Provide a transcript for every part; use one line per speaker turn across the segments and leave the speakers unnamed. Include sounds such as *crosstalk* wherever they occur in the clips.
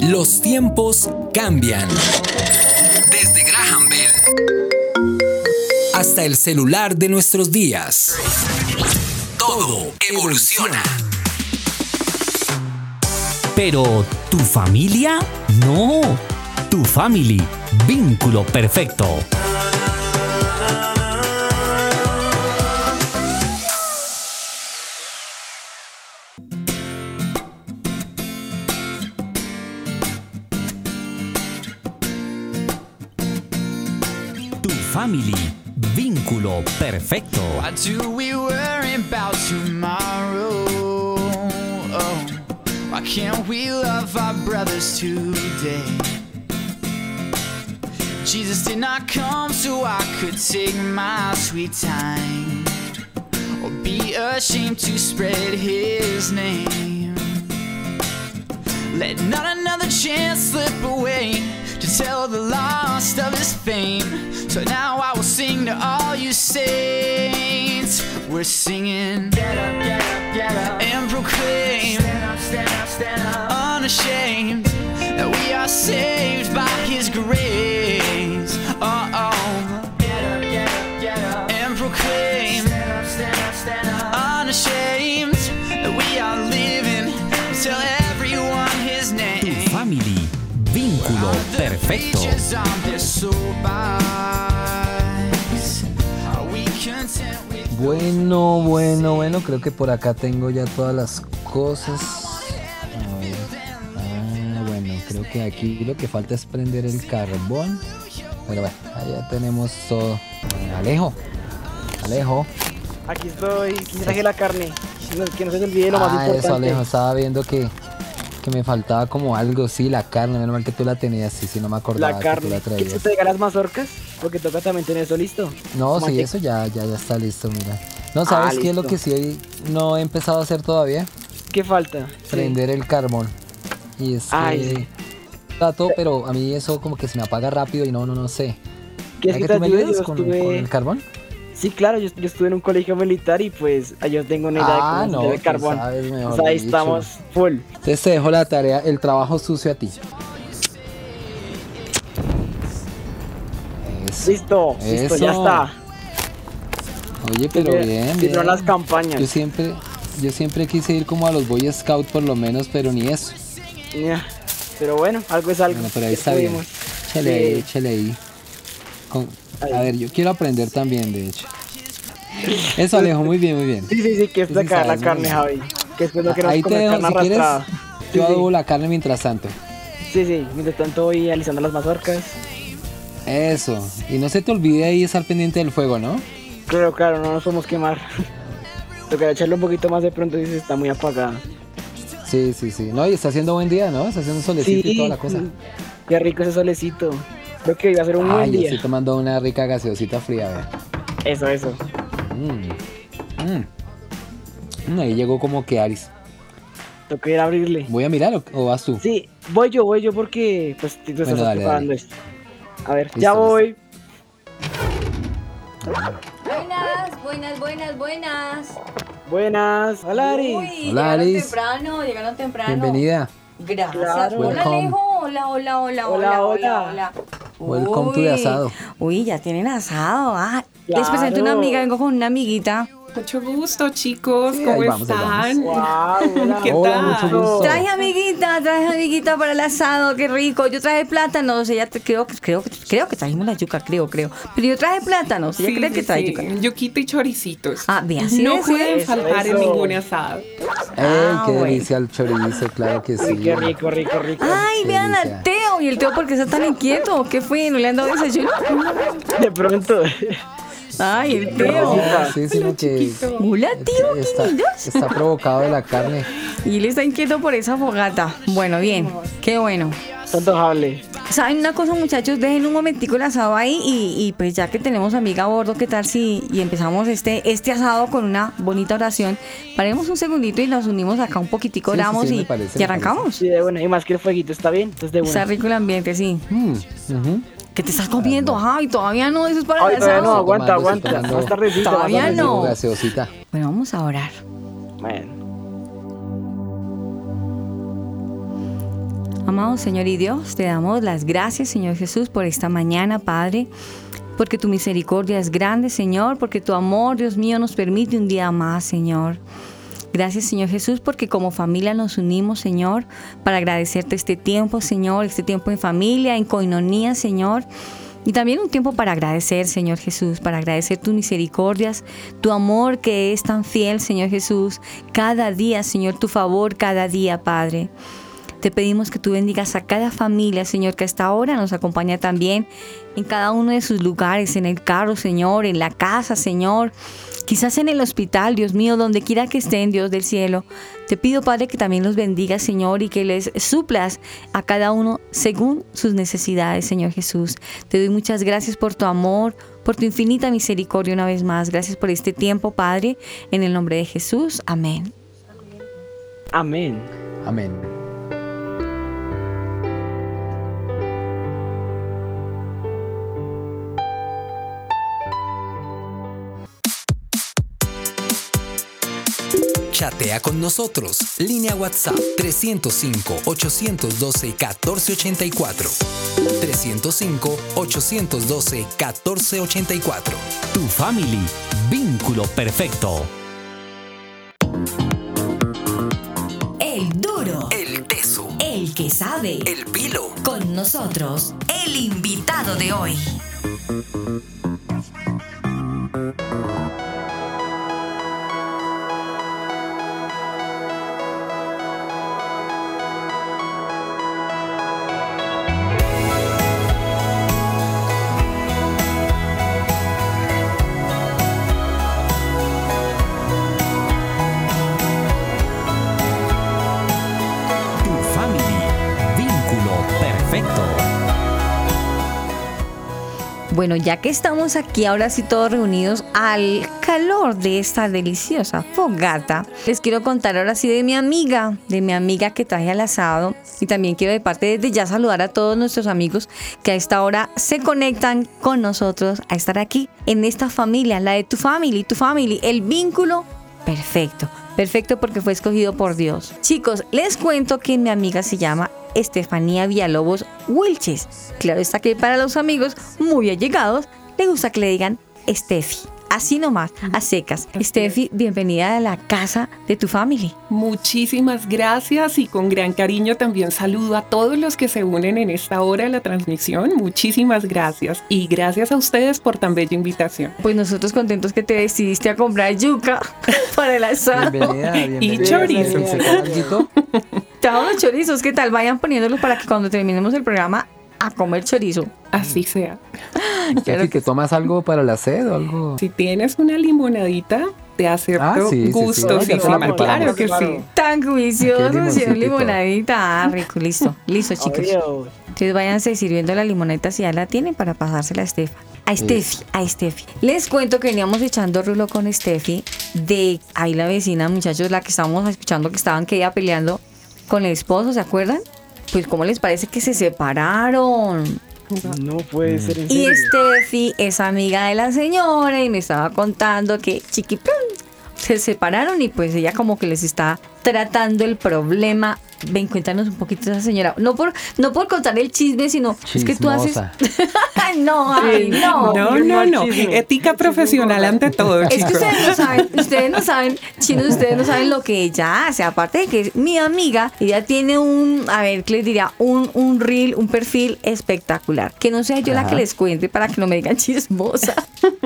Los tiempos cambian. Desde Graham Bell hasta el celular de nuestros días. Todo evoluciona.
Pero, ¿tu familia? No. Tu family. Vínculo perfecto. Family. Vínculo perfecto.
Why do we worry about tomorrow? Oh, why can't we love our brothers today? Jesus did not come so I could take my sweet time or be ashamed to spread his name. Let not another chance slip away to tell the lost of his fame. So now I will sing to all you saints. We're singing get up, get up, get up, and proclaim stand up, stand up, stand up, unashamed that we are saved by his grace. Oh, oh. With
Bueno, bueno, bueno, creo que por acá tengo ya todas las cosas. A ver. Ah, bueno, creo que aquí lo que falta es prender el carbón. Pero bueno, allá tenemos todo. Alejo, Alejo.
Aquí estoy, aquí traje la carne. Que no se te olvide lo más
Ah,
importante.
eso, Alejo, estaba viendo que, que me faltaba como algo, sí, la carne. Menos mal que tú la tenías, sí, sí, no me acordaba
La
que tú
carne.
la
¿Quieres que te las mazorcas? Porque toca también tener eso listo.
No, sí, eso ya, ya, ya está listo, mira. No, ¿sabes
Ah,
qué es lo que sí no he empezado a hacer todavía?
¿Qué falta? Sí.
prender el carbón. Y es
Ay,
que
sí.
trato, pero a mí eso como que se me apaga rápido y no, no, no sé.
¿Quieres
¿Será
que
que tú me
ayude?
ayudas
Yo
con, con el carbón?
Sí, claro, yo, yo estuve en un colegio militar y pues yo tengo una idea de
Ah,
cómo
no,
se
tú
carbón.
sabes,
O sea, ahí
dicho.
estamos full.
Entonces te dejo la tarea, el trabajo sucio a ti. Eso.
Listo, listo, ya está.
Oye, pero
Siempre-
bien, bien.
las campañas.
Yo siempre, yo siempre quise ir como a los Boy Scout por lo menos, pero ni eso.
Ya. Pero bueno, algo es algo.
Bueno, pero ahí
¿Qué
está bien. Échale ahí,
Sí.
échale ahí. Con-
Ahí.
A ver, yo quiero aprender también, de hecho. Eso, Alejo, muy bien, muy bien.
Sí, sí, sí, que es
Sí, sí
sacar la carne, Javi. Que después no queremos
Ahí
comer
dejo,
carne
si quieres,
arrastrada.
Yo
sí.
la carne mientras tanto.
Sí, sí, mientras tanto voy alisando las mazorcas.
Eso. Y no se te olvide ahí estar pendiente del fuego, ¿no?
Claro, claro, no nos podemos quemar. *laughs* Tocará echarle un poquito más de pronto dice está muy apagada.
Sí, sí, sí. No, y está haciendo buen día, ¿no? Está haciendo solecito y toda la cosa.
Qué rico ese solecito. Creo que iba a ser un buen
Ay, yo
día.
estoy tomando una rica gaseosita fría, vea.
Eso, eso.
Mm. Mm. Mm, Ahí llegó como que Aris.
Toca ir a abrirle.
¿Voy a mirar o, o vas tú?
Sí, voy yo, voy yo porque pues tú estás
Bueno, dale,
preparando
dale.
esto. A ver,
Listo,
ya
listo.
voy.
Buenas, buenas, buenas, buenas.
Buenas. Hola, Ari.
Uy,
Hola,
llegaron
Aris.
temprano, llegaron temprano.
Bienvenida.
Gracias.
Claro.
Hola. Alejo. Hola, hola, hola,
Hola,
hola, hola,
hola.
hola.
Welcome to the asado.
Uy, ya tienen asado. Ah, les presento
Claro.
una amiga, vengo con una amiguita.
Mucho gusto, chicos.
Sí,
¿Cómo están?
Wow.
¿Qué
Hola,
tal?
mucho gusto.
Traje amiguita, traje amiguita para el asado, qué rico. Yo traje plátanos, ella te- creo, que- creo, que- creo que trajimos la yuca, creo, creo. Pero yo traje plátanos, ella
Sí,
cree que trae
sí.
yuca.
Yuquita y choricitos.
Ah, bien, así
No pueden
Eso,
faltar en
eso.
ningún asado.
¡Ey,
Ah,
qué
bueno.
delicia el chorizo! Claro que sí.
Qué rico, rico, rico.
Ay,
Qué
vean al Teo. ¿Y el Teo por qué está tan inquieto? ¿Qué fue? ¿No le han dado desayuno?
De pronto.
Ay, el.
No, sí, sino que
Hola, tío,
está, está provocado de la carne.
Y él está inquieto por esa fogata. Bueno, bien. Qué bueno.
Está antojable.
¿Saben una cosa, muchachos? Dejen un momentico el asado ahí y, y pues ya que tenemos amiga a bordo, ¿qué tal si y empezamos este, este asado con una bonita oración? Paremos un segundito y nos unimos acá un poquitico,
Sí,
oramos
sí,
y,
parece,
y
me
arrancamos.
Sí, de buena. Y más que el fueguito está bien. Entonces de
Está
buena.
rico el ambiente, sí.
Mm
que te estás comiendo? Ay, todavía no, eso es para
Ay. No, aguanta, aguanta. No está.
Todavía no. Bueno, vamos a orar.
Bueno.
Amado Señor y Dios, te damos las gracias, Señor Jesús, por esta mañana, Padre, porque tu misericordia es grande, Señor, porque tu amor, Dios mío, nos permite un día más, Señor. Gracias, Señor Jesús, porque como familia nos unimos, Señor, para agradecerte este tiempo, Señor, este tiempo en familia, en coinonía, Señor. Y también un tiempo para agradecer, Señor Jesús, para agradecer tus misericordias, tu amor que es tan fiel, Señor Jesús, cada día, Señor, tu favor cada día, Padre. Te pedimos que tú bendigas a cada familia, Señor, que hasta ahora nos acompaña también en cada uno de sus lugares, en el carro, Señor, en la casa, Señor, quizás en el hospital, Dios mío, donde quiera que estén, Dios del cielo. Te pido, Padre, que también los bendigas, Señor, y que les suplas a cada uno según sus necesidades, Señor Jesús. Te doy muchas gracias por tu amor, por tu infinita misericordia una vez más. Gracias por este tiempo, Padre, en el nombre de Jesús. Amén.
Amén.
Amén.
Chatea con nosotros. Línea WhatsApp 305-812-1484. 305-812-1484.
Tu family, vínculo perfecto.
El duro.
El teso.
El que sabe.
El pilo.
Con nosotros, el invitado de hoy.
Bueno, ya que estamos aquí ahora sí todos reunidos al calor de esta deliciosa fogata, les quiero contar ahora sí de mi amiga, de mi amiga que traje al asado y también quiero de parte desde ya saludar a todos nuestros amigos que a esta hora se conectan con nosotros a estar aquí en esta familia, la de tu family, tu family, el vínculo perfecto. Perfecto porque fue escogido por Dios. Chicos, les cuento que mi amiga se llama Estefanía Villalobos Wilches. Claro está que para los amigos muy allegados le gusta que le digan Estefi. Así nomás, a secas. Estefi, bienvenida a la casa de tu family.
Muchísimas gracias y con gran cariño también saludo a todos los que se unen en esta hora de la transmisión. Muchísimas gracias y gracias a ustedes por tan bella invitación.
Pues nosotros contentos que te decidiste a comprar yuca *laughs* para el asado.
Bienvenida, bienvenida.
chorizo.
Los chorizos, ¿qué tal? Vayan poniéndolos para que cuando terminemos el programa a comer chorizo.
Así sea. *laughs*
Steffi, que tomas algo para la sed o algo.
Si tienes una limonadita, te acepto
Ah, sí, sí, sí.
claro que sí.
Tan juicioso, si limonadita. Ah, rico, listo. *laughs* Listo, chicos. Entonces váyanse sirviendo la limoneta si ya la tienen para pasársela a Estefa. A Steffi, a Steffi. Les cuento que veníamos echando rulo con Steffi de ahí la vecina, muchachos, la que estábamos escuchando que estaban que ella peleando con el esposo, ¿se acuerdan? Pues cómo les parece que se separaron.
No puede ser en
Y
serio.
Steffi es amiga de la señora y me estaba contando que chiquiplum se separaron y pues ella como que les está tratando el problema. Ven, cuéntanos un poquito de esa señora. No por, no por contar el chisme, sino es que tú haces. *laughs* No, ay, no.
No, no, no. Ética profesional ante todo,
Es que ustedes no saben, ustedes no saben, chinos, ustedes no saben lo que ella hace. Aparte de que es mi amiga, ella tiene un, a ver, ¿qué les diría? Un, un reel, un perfil espectacular. Que no sea yo la que les cuente para que no me digan chismosa,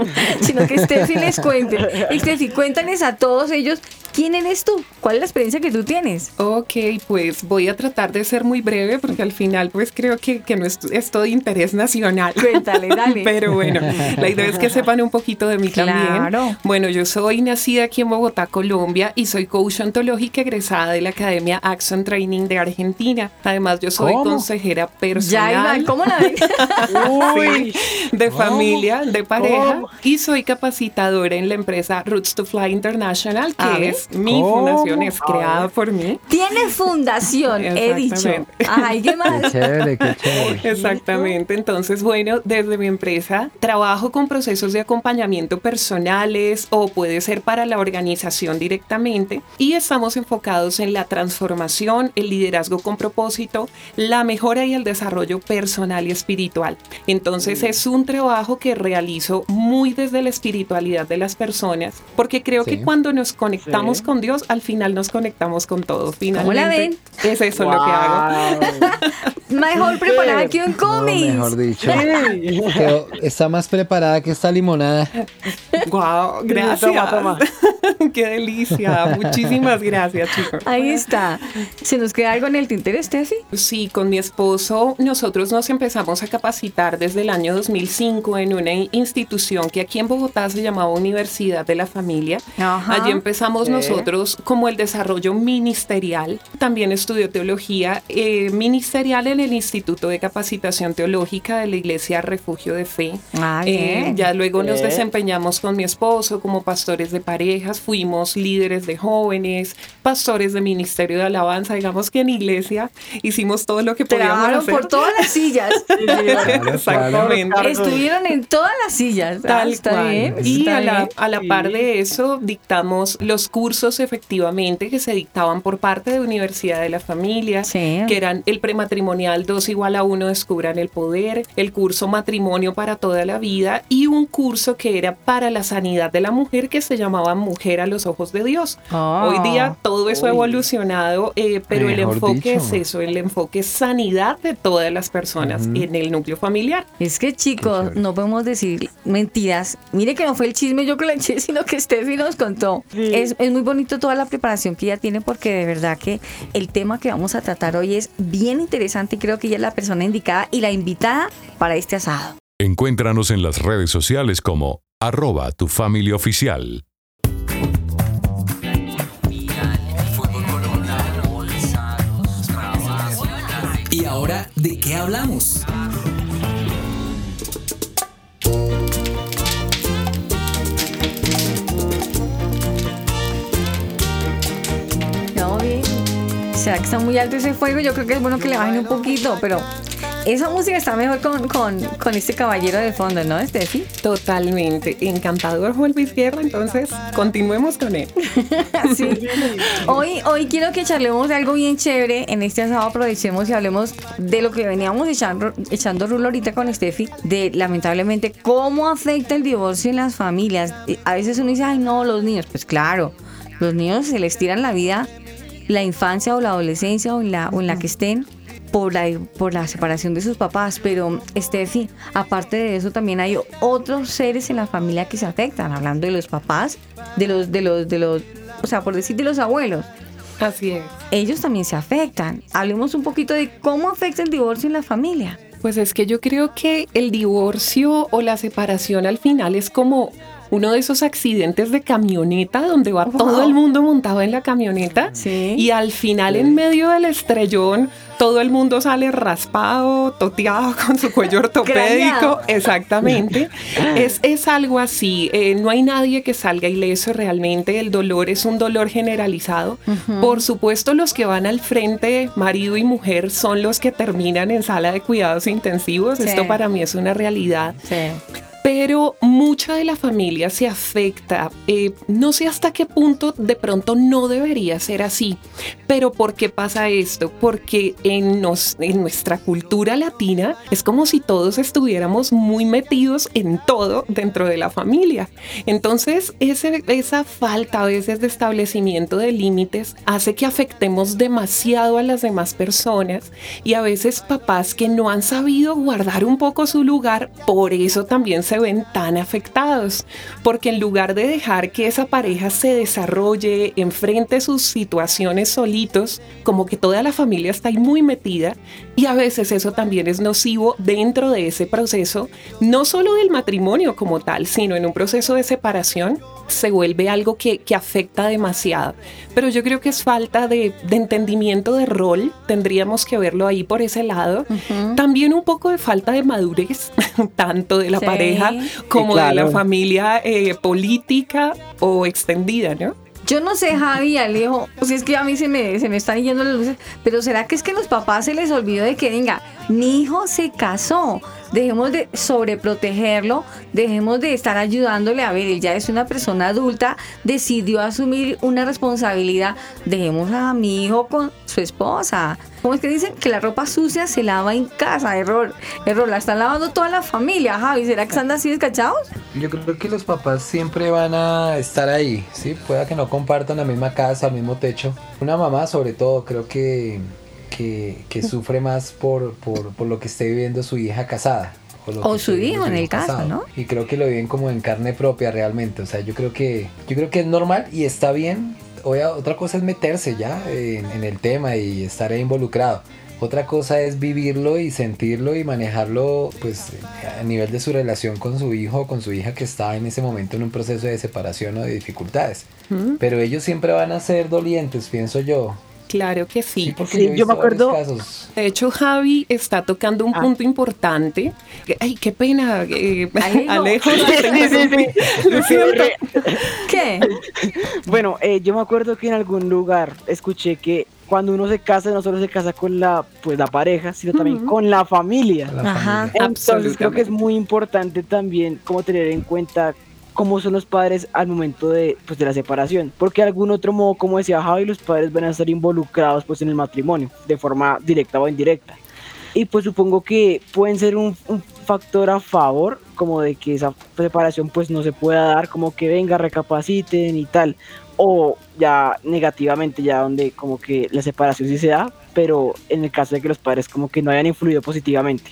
*laughs* sino que Steffi les cuente. Y Steffi, cuéntales a todos ellos quién eres tú, cuál es la experiencia que tú tienes.
Ok, pues voy a tratar de ser muy breve porque al final pues creo que, que no es, es todo interés nacional.
Cuéntale, dale. *laughs*
Pero bueno, la idea es que *laughs* sepan un poquito de mí
Claro.
también. Bueno, yo soy nacida aquí en Bogotá, Colombia y soy coach ontológica egresada de la Academia Action Training de Argentina. Además, yo soy
¿Cómo?
consejera
Ya,
personal.
Iván, ¿cómo la ven? *laughs*
Uy,
Sí, de familia, de pareja
¿Cómo?
y soy capacitadora en la empresa Roots to Fly International, que es mi fundación, es creada por mí.
Tiene fundación, he dicho. Ay, ¿qué
Qué
más?
chévere, qué chévere.
Exactamente, entonces bueno, desde mi empresa trabajo con procesos de acompañamiento personales o puede ser para la organización directamente y estamos enfocados en la transformación, el liderazgo con propósito, la mejora y el desarrollo personal y espiritual. Entonces es un trabajo que realizo muy desde la espiritualidad de las personas porque creo
Sí.
que cuando nos conectamos
Sí.
con Dios, al final nos conectamos con todo. Finalmente,
la ven?
Es eso lo que hago.
Wow.
Mejor preparada que un
No,
cómic.
mejor dicho. Quedó- está más preparada que esta limonada.
Wow, gracias.
toma, toma. *laughs*
Qué delicia. Muchísimas gracias, chicos.
Ahí está. ¿Se nos queda algo en el tintero, Steffi?
Sí, con mi esposo nosotros nos empezamos a capacitar desde el año 2005 en una institución que aquí en Bogotá se llamaba Universidad de la Familia.
Ajá.
Allí empezamos
Sí.
nosotros como el desarrollo ministerial. También estudió teología eh, ministerial en el Instituto de Capacitación Teológica de la Iglesia Refugio de Fe.
Ah,
Eh, ya luego nos desempeñamos con mi esposo como pastores de parejas, fuimos líderes de jóvenes, pastores de ministerio de alabanza, digamos que en iglesia hicimos todo lo que podíamos
Trabajaron
hacer.
por todas las sillas. *laughs*
Exactamente.
Claro.
Estuvieron en todas las sillas. Ah,
Tal
está
cual.
bien.
Y
está
a la, a la par de eso, dictamos los cursos efectivamente que se dictaban por parte de Universidad de la Familia,
Sí.
que eran el prematrimonial 2 igual a 1 descubran el poder, el curso matrimonio para toda la vida y un curso que era para la sanidad de la mujer que se llamaba Mujer a los ojos de Dios.
Ah.
Hoy día todo eso ha
Uy.
evolucionado, eh, pero el
Mejor
enfoque
dicho.
es eso, el enfoque es sanidad de todas las personas en el núcleo familiar.
Es que chicos, no podemos decir mentiras. Mire que no fue el chisme yo que le eché, *laughs* sino que Steffi nos contó.
Sí.
Es, es muy bonito toda la preparación que ella tiene porque de verdad que el tema que vamos a tratar hoy es bien interesante y creo que ella es la persona indicada y la invitada para este asado.
Encuéntranos en las redes sociales como arroba tu familia oficial.
¿Y ahora de qué hablamos?
Será que está muy alto ese fuego. Yo creo que es bueno que le bajen un poquito, pero esa música está mejor con, con, con este caballero de fondo, ¿no, Steffi?
Totalmente. Encantador Juan Luis Guerra, entonces continuemos con él. *laughs*
Sí. Hoy, hoy quiero que charlemos de algo bien chévere. En este asado aprovechemos y hablemos de lo que veníamos echando, echando rulo ahorita con Steffi, de lamentablemente cómo afecta el divorcio en las familias. A veces uno dice, ay no, los niños. Pues claro, los niños se les tiran la vida, la infancia o la adolescencia o en la, o en la que estén. Por la, por la separación de sus papás, pero Steffi, aparte de eso también hay otros seres en la familia que se afectan, hablando de los papás, de los, de los, de los, o sea, por decir de los abuelos,
Así es.
ellos también se afectan. Hablemos un poquito de cómo afecta el divorcio en la familia.
Pues es que yo creo que el divorcio o la separación al final es como uno de esos accidentes de camioneta donde va todo el mundo montado en la camioneta
Sí.
y al final en medio del estrellón todo el mundo sale raspado, toteado *laughs* con su cuello ortopédico. Exactamente. *laughs* es, es algo así. Eh, no hay nadie que salga ileso realmente. El dolor es un dolor generalizado. Por supuesto, los que van al frente, marido y mujer, son los que terminan en sala de cuidados intensivos.
Sí.
Esto para mí es una realidad
Sí.
Pero mucha de la familia se afecta. Eh, no sé hasta qué punto de pronto no debería ser así, pero ¿por qué pasa esto? Porque en, nos- en nuestra cultura latina es como si todos estuviéramos muy metidos en todo dentro de la familia. Entonces, ese- esa falta a veces de establecimiento de límites hace que afectemos demasiado a las demás personas y a veces papás que no han sabido guardar un poco su lugar, por eso también se ven tan afectados, porque en lugar de dejar que esa pareja se desarrolle, enfrente sus situaciones solitos, como que toda la familia está ahí muy metida y a veces eso también es nocivo dentro de ese proceso, no solo del matrimonio como tal, sino en un proceso de separación se vuelve algo que, que afecta demasiado. Pero yo creo que es falta de, de entendimiento de rol, tendríamos que verlo ahí por ese lado. También un poco de falta de madurez, *laughs* tanto de la
Sí.
pareja como
Sí,
de la familia eh, política o extendida, ¿no?
Yo no sé, Javi Alejo, si es que a mí se me, se me están yendo las luces, pero ¿será que es que a los papás se les olvidó de que, venga, mi hijo se casó? Dejemos de sobreprotegerlo, dejemos de estar ayudándole. A ver, él ya es una persona adulta, decidió asumir una responsabilidad. Dejemos a mi hijo con su esposa. ¿Cómo es que dicen? Que la ropa sucia se lava en casa. Error, error, la están lavando toda la familia, Javi. ¿Será que están así descachados?
Yo creo que los papás siempre van a estar ahí, ¿sí? Pueda que no compartan la misma casa, el mismo techo. Una mamá, sobre todo, creo que, que, que sufre más por, por, por lo que esté viviendo su hija casada.
O su hijo en el caso. ¿no?
Y creo que lo viven como en carne propia realmente. O sea, yo creo que, yo creo que es normal y está bien. Otra cosa es meterse ya en, en el tema y estar involucrado. Otra cosa es vivirlo y sentirlo y manejarlo pues a nivel de su relación con su hijo o con su hija que está en ese momento en un proceso de separación o de dificultades. Pero ellos siempre van a ser dolientes, pienso yo.
Claro que sí.
porque
Sí, yo me acuerdo-.
De hecho, Javi está tocando un
Ah.
punto importante. Ay, qué pena. eh,
Alejo. *laughs*
Alejo,
Sí,
te
sí, sí,
interrumpí.
sí. *laughs*
Lo siento.
¿Qué?
Bueno, eh, yo me acuerdo que en algún lugar escuché que cuando uno se casa, no solo se casa con la, pues, la pareja, sino también con la familia.
La
Ajá.
familia.
Entonces creo que es muy importante también como tener en cuenta cómo son los padres al momento de, pues, de la separación. Porque de algún otro modo, como decía Javi, los padres van a estar involucrados pues, en el matrimonio, de forma directa o indirecta. Y pues supongo que pueden ser un, un factor a favor, como de que esa separación pues no se pueda dar, como que venga, recapaciten y tal. O ya negativamente, ya donde como que la separación sí se da, pero en el caso de que los padres como que no hayan influido positivamente.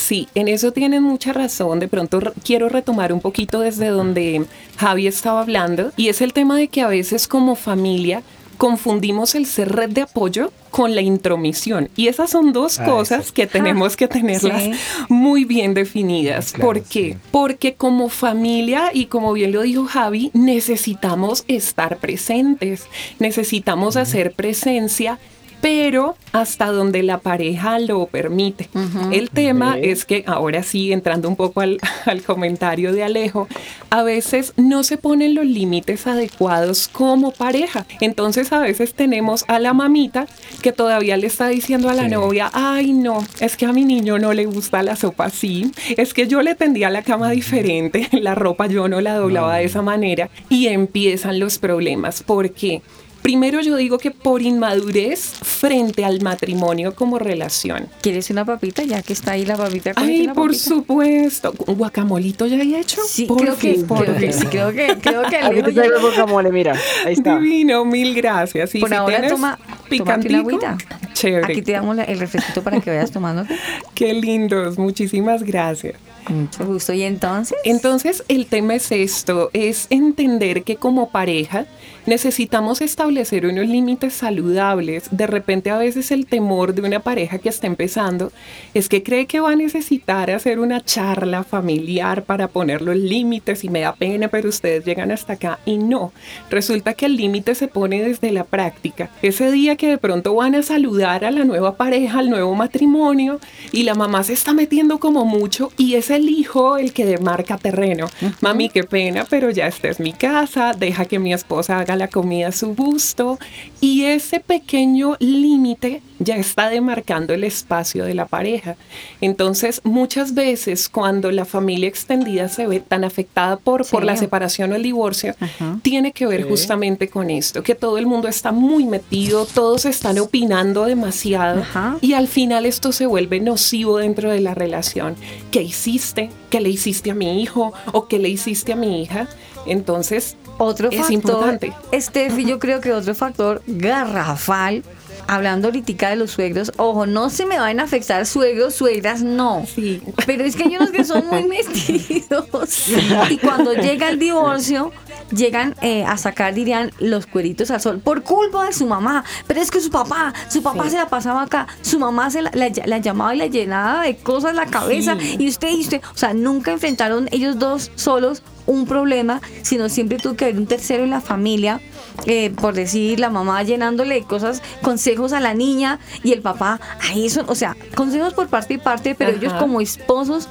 Sí, en eso tienen mucha razón. De pronto quiero retomar un poquito desde donde Javi estaba hablando y es el tema de que a veces como familia confundimos el ser red de apoyo con la intromisión. Y esas son dos
Ah,
cosas que tenemos que *laughs* tenerlas
Sí.
muy bien definidas.
Claro,
¿Por qué?
sí.
Porque como familia, y como bien lo dijo Javi, necesitamos estar presentes, necesitamos hacer presencia pero hasta donde la pareja lo permite. El tema es que ahora sí, entrando un poco al, *laughs* al comentario de Alejo, a veces no se ponen los límites adecuados como pareja. Entonces a veces tenemos a la mamita que todavía le está diciendo a la
Sí.
novia, ay no, es que a mi niño no le gusta la sopa así, es que yo le tendía la cama diferente, *laughs* la ropa yo no la doblaba de esa manera y empiezan los problemas. ¿Por qué? Primero yo digo que por inmadurez frente al matrimonio como relación.
¿Quieres una papita? Ya que está ahí la papita.
Ay, por
papita.
supuesto. ¿Un guacamolito ya he hecho?
Sí,
Por
creo que,
fin, por
creo que
fin.
sí, creo que, creo que *laughs*
Aquí
Alejo
te
ya-
traigo el guacamole, mira, ahí está.
Divino, mil gracias. Y
Por
si
ahora toma,
picantico,
agüita.
Chévere.
Aquí te damos el refresquito para que vayas tomando. *laughs*
Qué lindos, muchísimas gracias.
Mucho gusto. ¿Y entonces?
Entonces el tema es esto, es entender que como pareja necesitamos establecer unos límites saludables. De repente a veces el temor de una pareja que está empezando es que cree que va a necesitar hacer una charla familiar para poner los límites y me da pena, pero ustedes llegan hasta acá y no. Resulta que el límite se pone desde la práctica. Ese día que de pronto van a saludar a la nueva pareja, al nuevo matrimonio y la mamá se está metiendo como mucho y es el hijo el que demarca terreno. Mami, qué pena, pero ya esta es mi casa, deja que mi esposa haga la comida a su gusto y ese pequeño límite ya está demarcando el espacio de la pareja. Entonces, muchas veces cuando la familia extendida se ve tan afectada por, por la separación o el divorcio,
Ajá.
tiene que ver
Sí.
justamente con esto, que todo el mundo está muy metido, todos están opinando demasiado
Ajá.
y al final esto se vuelve nocivo dentro de la relación. ¿Qué hiciste? ¿Qué le hiciste a mi hijo? ¿O qué le hiciste a mi hija? Entonces,
Otro
es
factor,
importante.
Steffi, yo creo que otro factor garrafal, hablando ahorita de los suegros, ojo, no se me van a afectar suegros, suegras, no.
Sí.
Pero es que hay unos que son muy *laughs* metidos. Y cuando llega el divorcio, llegan eh, a sacar, dirían, los cueritos al sol por culpa de su mamá. Pero es que su papá, su papá
Sí.
se la pasaba acá, su mamá se la, la- la llamaba y la llenaba de cosas la cabeza.
Sí.
Y usted y usted, o sea, nunca enfrentaron ellos dos solos un problema, sino siempre tuvo que haber un tercero en la familia. eh, por decir, la mamá llenándole cosas, consejos a la niña y el papá, ahí eso, o sea, consejos por parte y parte, pero ellos como esposos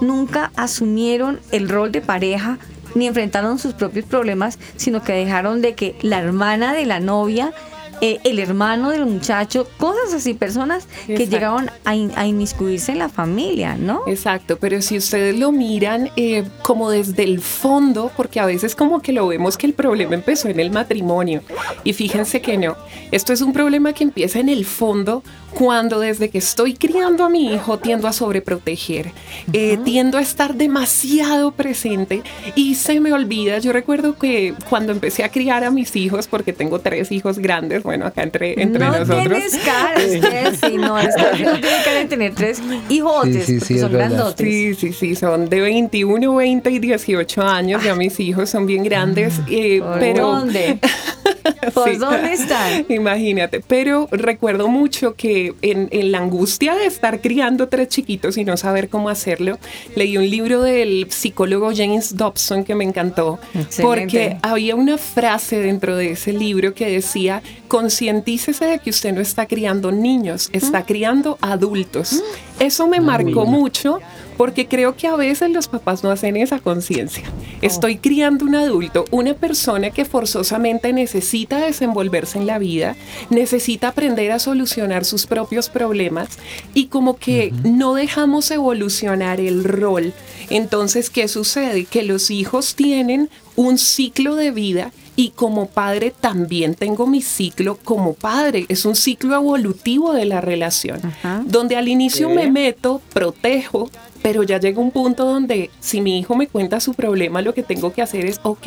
nunca asumieron el rol de pareja ni enfrentaron sus propios problemas, sino que dejaron de que la hermana de la novia eh, el hermano del muchacho, cosas así, personas que llegaron a, in- a inmiscuirse en la familia, ¿no?
Exacto, pero si ustedes lo miran eh, como desde el fondo, porque a veces como que lo vemos que el problema empezó en el matrimonio y fíjense que no, esto es un problema que empieza en el fondo cuando desde que estoy criando a mi hijo tiendo a sobreproteger, eh, tiendo a estar demasiado presente y se me olvida, yo recuerdo que cuando empecé a criar a mis hijos, porque tengo tres hijos grandes, bueno, acá entre, entre
no
nosotros.
tienes cara, *laughs* Steffi, no, Steffi no tiene cara de tener tres hijotes,
Sí, sí, sí, es
son grandotes.
Sí, sí, sí, son de 21, 20 y 18 años. Ya mis hijos son bien grandes, eh,
¿Por
pero
dónde? *laughs* *laughs* ¿Por
Sí.
dónde están? *laughs*
Imagínate, pero recuerdo mucho que en, en la angustia de estar criando tres chiquitos y no saber cómo hacerlo, leí un libro del psicólogo James Dobson que me encantó,
Excelente.
porque había una frase dentro de ese libro que decía, concientícese de que usted no está criando niños, está criando adultos. Eso me marcó mucho porque creo que a veces los papás no hacen esa conciencia. Estoy criando un adulto, una persona que forzosamente necesita desenvolverse en la vida, necesita aprender a solucionar sus propios problemas y como que no dejamos evolucionar el rol. Entonces, ¿qué sucede? Que los hijos tienen un ciclo de vida y como padre también tengo mi ciclo como padre. Es un ciclo evolutivo de la relación,
Ajá.
donde al inicio me meto, protejo, pero ya llega un punto donde si mi hijo me cuenta su problema, lo que tengo que hacer es, ok,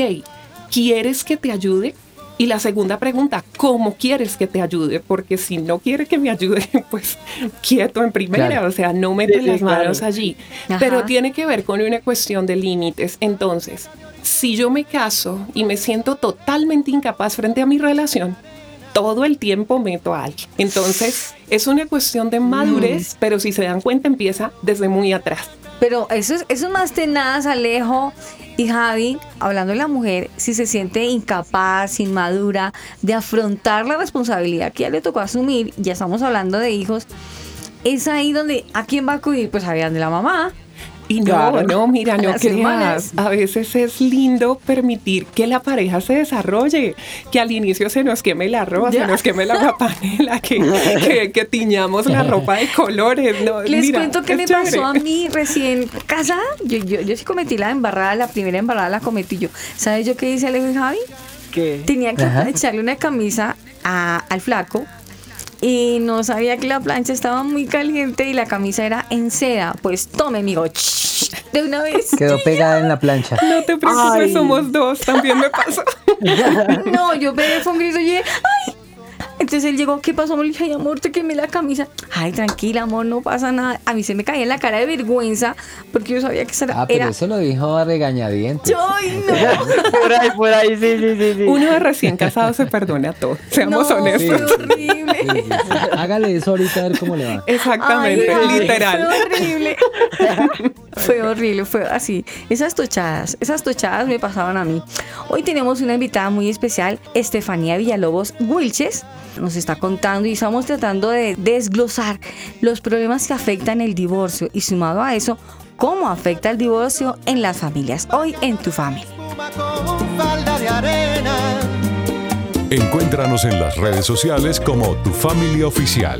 ¿quieres que te ayude? Y la segunda pregunta, ¿cómo quieres que te ayude? Porque si no quiere que me ayude, *laughs* pues quieto en primera,
Claro.
o sea, no mete
Sí, sí,
las manos
claro.
allí.
Ajá.
Pero tiene que ver con una cuestión de límites. Entonces, si yo me caso y me siento totalmente incapaz frente a mi relación, todo el tiempo meto a alguien. Entonces, es una cuestión de madurez, pero si se dan cuenta, empieza desde muy atrás.
Pero eso es, eso es más tenaz, Alejo y Javi, hablando de la mujer, si se siente incapaz, inmadura, de afrontar la responsabilidad que ya le tocó asumir, ya estamos hablando de hijos, es ahí donde, ¿a quién va a acudir? Pues a de la mamá.
Y no,
Claro.
no, mira, *laughs* no creas. A veces es lindo permitir que la pareja se desarrolle, que al inicio se nos queme la ropa, se nos queme la *laughs* panela, que, que, que tiñamos la ropa de colores. No,
Les
mira,
cuento qué
es
me
chévere.
pasó a mí recién casada. Yo, yo, yo sí cometí la embarrada, la primera embarrada la cometí yo. ¿Sabes yo qué hice, Alejo y Javi?
que
Tenía que
Ajá.
echarle una camisa a- al flaco y no sabía que la plancha estaba muy caliente y la camisa era en seda. Pues tome, amigo, de una vez.
Quedó *laughs* pegada en la plancha.
No te preocupes,
Ay.
somos dos, también me pasó. *laughs*
No, yo pegué fue un grito y dije, ¡ay! Entonces él llegó, ¿qué pasó? Me dije, ay, amor, te quemé la camisa. Ay, tranquila, amor, no pasa nada. A mí se me caía en la cara de vergüenza porque yo sabía que esa
Ah, pero
era...
eso lo dijo a regañadientes.
¡Ay, no! *laughs*
por ahí, por ahí, sí, sí, sí, sí.
Uno de recién casado se perdona todo, seamos
no,
honestos.
Sí, sí, sí. Hágale eso ahorita a ver cómo le va.
Exactamente,
Ay,
literal.
Fue horrible. *laughs* fue horrible, fue así. Esas tochadas, esas tochadas me pasaban a mí. Hoy tenemos una invitada muy especial, Estefanía Villalobos Wilches. Nos está contando y estamos tratando de desglosar los problemas que afectan el divorcio y sumado a eso, cómo afecta el divorcio en las familias. Hoy en tu familia.
Encuéntranos en las redes sociales como Tu Familia Oficial.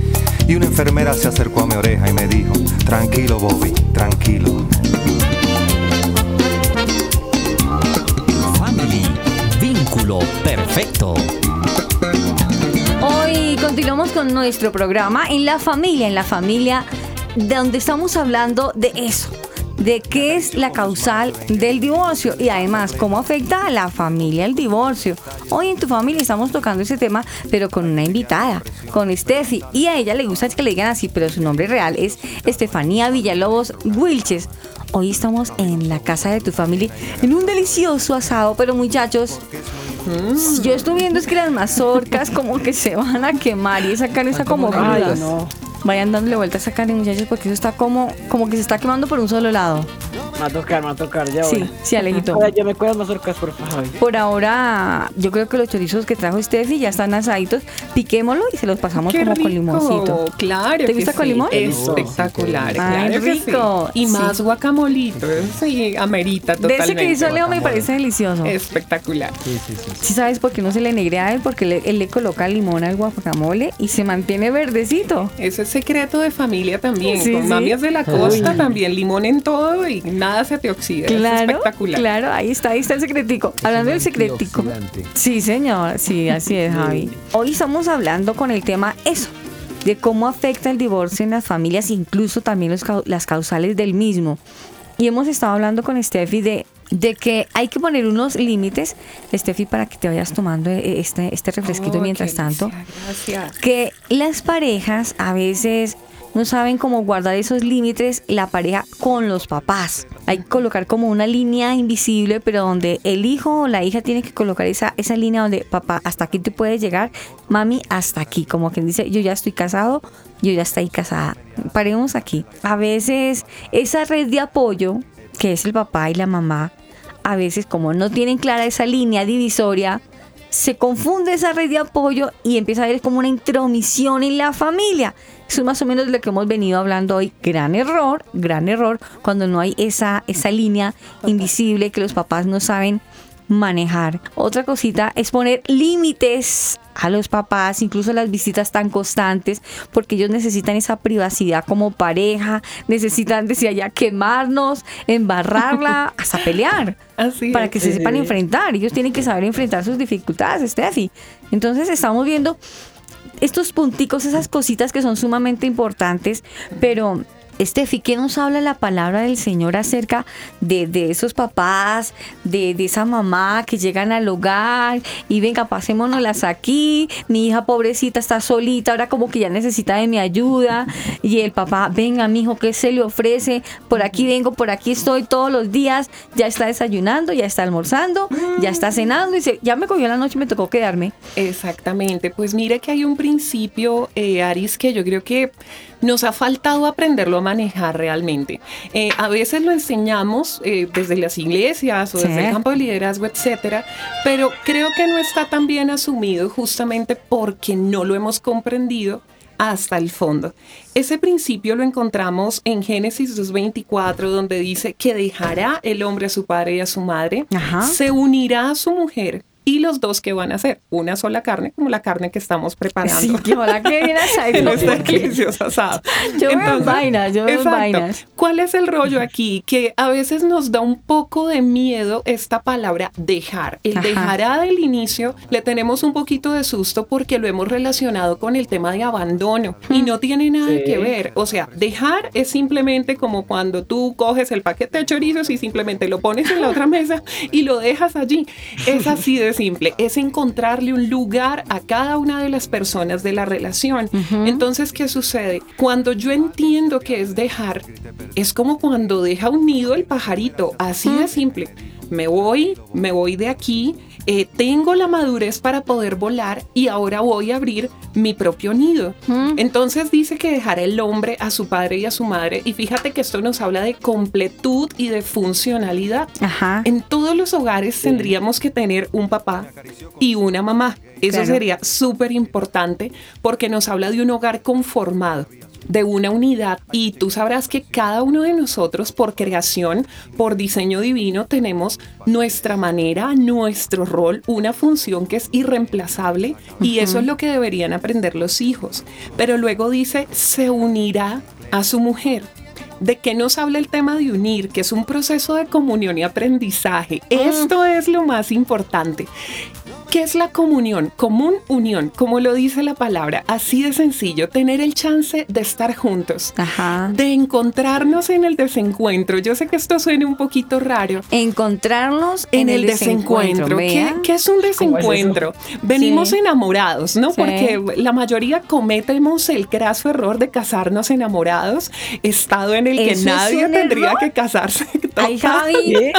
Y una enfermera se acercó a mi oreja y me dijo, tranquilo Bobby, tranquilo.
Family, vínculo perfecto.
Hoy continuamos con nuestro programa en la familia, en la familia, donde estamos hablando de eso, de qué es la causal del divorcio y además cómo afecta a la familia el divorcio. Hoy en tu familia estamos tocando ese tema, pero con una invitada, con Steffi, y a ella le gusta que le digan así, pero su nombre real es Estefanía Villalobos Wilches. Hoy estamos en la casa de tu familia, en un delicioso asado, pero muchachos, yo estoy viendo es que las mazorcas como que se van a quemar y esa carne está como
Ay,
cruda.
no.
Vayan dándole vuelta a esa carne, muchachos, porque eso está como, como que se está quemando por un solo lado.
Va a tocar, va a tocar, ya
Sí,
voy.
sí, Alejito.
Ahora, yo me cuidas más orcas, por favor.
Por ahora, yo creo que los chorizos que trajo Steffi ya están asaditos. Piquémoslo y se los pasamos
Qué
como con
rico,
limoncito.
Claro.
¿Te
que
gusta con
sí,
limón?
Espectacular.
Ay,
claro que sí.
rico.
Y
Sí.
más guacamolito. Sí, amerita
De
totalmente.
ese que hizo Leo me parece delicioso.
Espectacular.
¿Sí sabes por qué no se le negrea a él? Porque le- él le coloca limón al guacamole y se mantiene verdecito.
Ese es secreto de familia también.
Sí,
Con
sí.
mamias de la costa también. Limón en todo y nada se te oxida. es
Claro,
espectacular.
claro, ahí está, ahí está el secretico. Hablando del secretico. Sí, señor, sí, así es, Javi. Hoy estamos hablando con el tema eso, de cómo afecta el divorcio en las familias, incluso también los las causales del mismo. Y hemos estado hablando con Steffi de, de que hay que poner unos límites, Steffi, para que te vayas tomando eh, este, este refresquito
Oh,
mientras tanto.
Gracias.
que las parejas a veces no saben cómo guardar esos límites la pareja con los papás. Hay que colocar como una línea invisible, pero donde el hijo o la hija tiene que colocar esa, esa línea donde papá, hasta aquí te puedes llegar, mami, hasta aquí. Como quien dice, yo ya estoy casado, yo ya estoy casada. Paremos aquí. A veces esa red de apoyo, que es el papá y la mamá, a veces como no tienen clara esa línea divisoria, se confunde esa red de apoyo y empieza a haber como una intromisión en la familia. Eso es más o menos lo que hemos venido hablando hoy. Gran error, gran error, cuando no hay esa, esa línea invisible que los papás no saben manejar. Otra cosita es poner límites a los papás, incluso las visitas tan constantes, porque ellos necesitan esa privacidad como pareja, necesitan, decía ya, quemarnos, embarrarla, *laughs* hasta pelear
Así
para
es.
que se sepan enfrentar. Ellos tienen que saber enfrentar sus dificultades, Steffi. Entonces estamos viendo estos punticos, esas cositas que son sumamente importantes, pero Steffi, ¿qué nos habla la palabra del Señor acerca de, de esos papás, de, de esa mamá que llegan al hogar y venga, pasémonos aquí, mi hija pobrecita está solita, ahora como que ya necesita de mi ayuda, y el papá, venga, mi hijo, ¿qué se le ofrece? Por aquí vengo, por aquí estoy todos los días, ya está desayunando, ya está almorzando, ya está cenando, y dice, ya me cogió la noche y me tocó quedarme.
Exactamente, pues mira que hay un principio, eh, Aris, que yo creo que nos ha faltado aprenderlo a manejar realmente. Eh, a veces lo enseñamos eh, desde las iglesias o
Sí.
desde el campo de liderazgo, etcétera, pero creo que no está tan bien asumido justamente porque no lo hemos comprendido hasta el fondo. Ese principio lo encontramos en Génesis 2.24, donde dice que dejará el hombre a su padre y a su madre,
Ajá.
se unirá a su mujer y los dos que van a hacer una sola carne, como la carne que estamos preparando.
Sí, que hola, que viene *laughs* a
en este delicioso asado.
Yo veo vainas, yo veo
exacto.
vainas.
¿Cuál es el rollo aquí? Que a veces nos da un poco de miedo esta palabra dejar. El
Ajá.
dejará del inicio le tenemos un poquito de susto porque lo hemos relacionado con el tema de abandono y no tiene nada
Sí.
que ver. O sea, dejar es simplemente como cuando tú coges el paquete de chorizos y simplemente lo pones en la otra mesa y lo dejas allí. Es así de simple. Es encontrarle un lugar a cada una de las personas de la relación. Entonces, ¿qué sucede? Cuando yo entiendo que es dejar, es como cuando deja un nido el pajarito, así de simple. Me voy, me voy de aquí, eh, tengo la madurez para poder volar y ahora voy a abrir mi propio nido. Entonces dice que dejará el hombre a su padre y a su madre y fíjate que esto nos habla de completud y de funcionalidad.
Ajá.
En todos los hogares tendríamos que tener un papá y una mamá. Eso
Claro.
sería súper importante porque nos habla de un hogar conformado. De una unidad y tú sabrás que cada uno de nosotros por creación, por diseño divino, tenemos nuestra manera, nuestro rol, una función que es irreemplazable y eso es lo que deberían aprender los hijos. Pero luego dice, se unirá a su mujer. ¿De qué nos habla el tema de unir? Que es un proceso de comunión y aprendizaje. Esto es lo más importante. ¿Qué es la comunión? Común unión, como lo dice la palabra, así de sencillo, tener el chance de estar juntos, de encontrarnos en el desencuentro. Yo sé que esto suena un poquito raro.
Encontrarnos en, el, desencuentro.
¿Qué, es un desencuentro? Venimos enamorados, ¿no? Porque la mayoría cometemos el graso error de casarnos enamorados, estado en el que nadie tendría que casarse. *laughs*
Ay, Javi,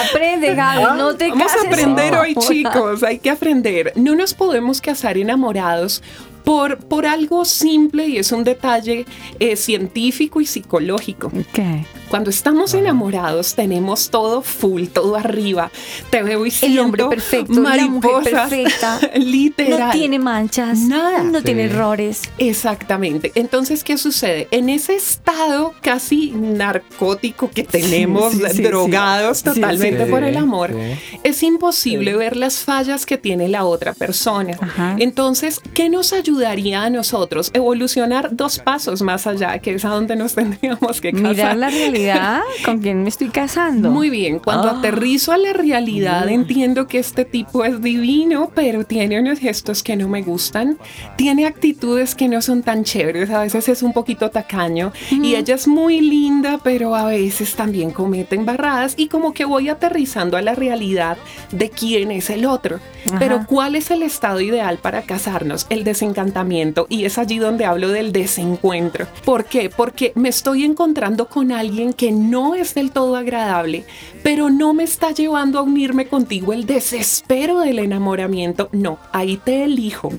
aprende, Javi, no te
Vamos
cases.
a aprender hoy, chicos. Hay que aprender. No nos podemos casar enamorados por, por algo simple y es un detalle eh, científico y psicológico.
¿Qué?
Cuando estamos enamorados tenemos todo full, todo arriba. Te veo y siento
El hombre perfecto, la mujer
mariposas,
perfecta. *laughs*
literal.
No tiene manchas,
Nada.
no tiene errores.
Exactamente. Entonces, ¿qué sucede? En ese estado casi narcótico que tenemos,
sí, sí,
drogados totalmente
sí.
por el amor,
Sí.
es imposible ver las fallas que tiene la otra persona.
Ajá.
Entonces, ¿qué nos ayudaría a nosotros? Evolucionar dos pasos más allá, que es a donde nos *laughs* tendríamos que casar.
Mirar la realidad *laughs* con quien me estoy casando.
Muy bien, cuando
Ah.
aterrizo a la realidad entiendo que este tipo es divino, pero tiene unos gestos que no me gustan, tiene actitudes que no son tan chéveres, a veces es un poquito tacaño y ella es muy linda, pero a veces también comete embarradas y como que voy aterrizando a la realidad de quién es el otro.
Ajá.
Pero ¿cuál es el estado ideal para casarnos? El desencantamiento y es allí donde hablo del desencuentro. ¿Por qué? Porque me estoy encontrando con alguien que no es del todo agradable, pero no me está llevando a unirme contigo el desespero del enamoramiento. No, ahí te elijo.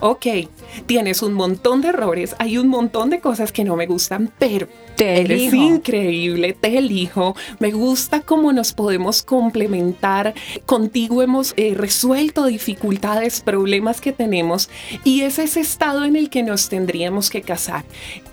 Ok, tienes un montón de errores, hay un montón de cosas que no me gustan, pero
Te
eres
elijo.
increíble, te elijo, me gusta cómo nos podemos complementar, contigo hemos eh, resuelto dificultades, problemas que tenemos y es ese estado en el que nos tendríamos que casar.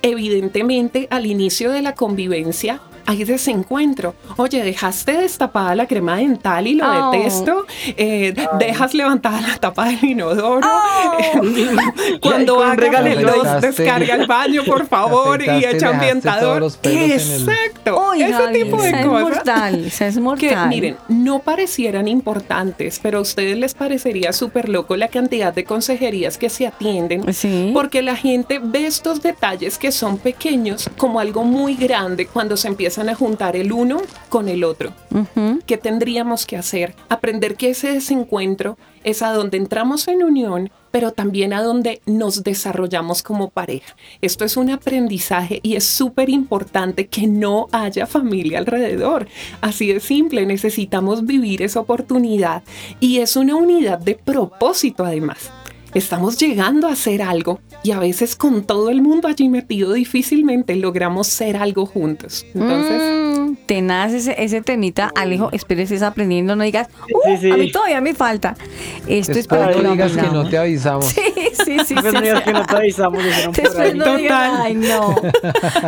Evidentemente, al inicio de la convivencia, hay desencuentro. Oye, dejaste destapada la crema dental y lo
Oh.
detesto. Eh, dejas levantada la tapa del inodoro. *laughs* Cuando
un
hagas
regalo
el dos, descarga el baño, por *laughs* favor, y echa ambientador.
Todos los pelos en el-
Exacto. Ese tipo de
esa es
cosas
mortal, esa es
que miren, no parecieran importantes, pero a ustedes les parecería súper loco la cantidad de consejerías que se atienden.
Sí.
Porque la gente ve estos detalles que son pequeños como algo muy grande cuando se empiezan a juntar el uno con el otro.
Ujú.
¿Qué tendríamos que hacer? Aprender que ese desencuentro es a donde entramos en unión, pero también a donde nos desarrollamos como pareja. Esto es un aprendizaje y es súper importante que no haya familia alrededor. Así de simple, necesitamos vivir esa oportunidad y es una unidad de propósito además. Estamos llegando a hacer algo y a veces con todo el mundo allí metido difícilmente logramos ser algo juntos. Entonces,
Mm, tenaz ese, ese temita, Alejo, espero estés aprendiendo, no digas,
Sí,
"Uh,
sí.
a mí todavía me falta. Esto es para
Después
que
no digas que no te avisamos.
Sí, sí, sí.
Pues
sí,
no digas
sí.
que no te avisamos, dijeron por
Después
ahí.
no
Total.
ay, no.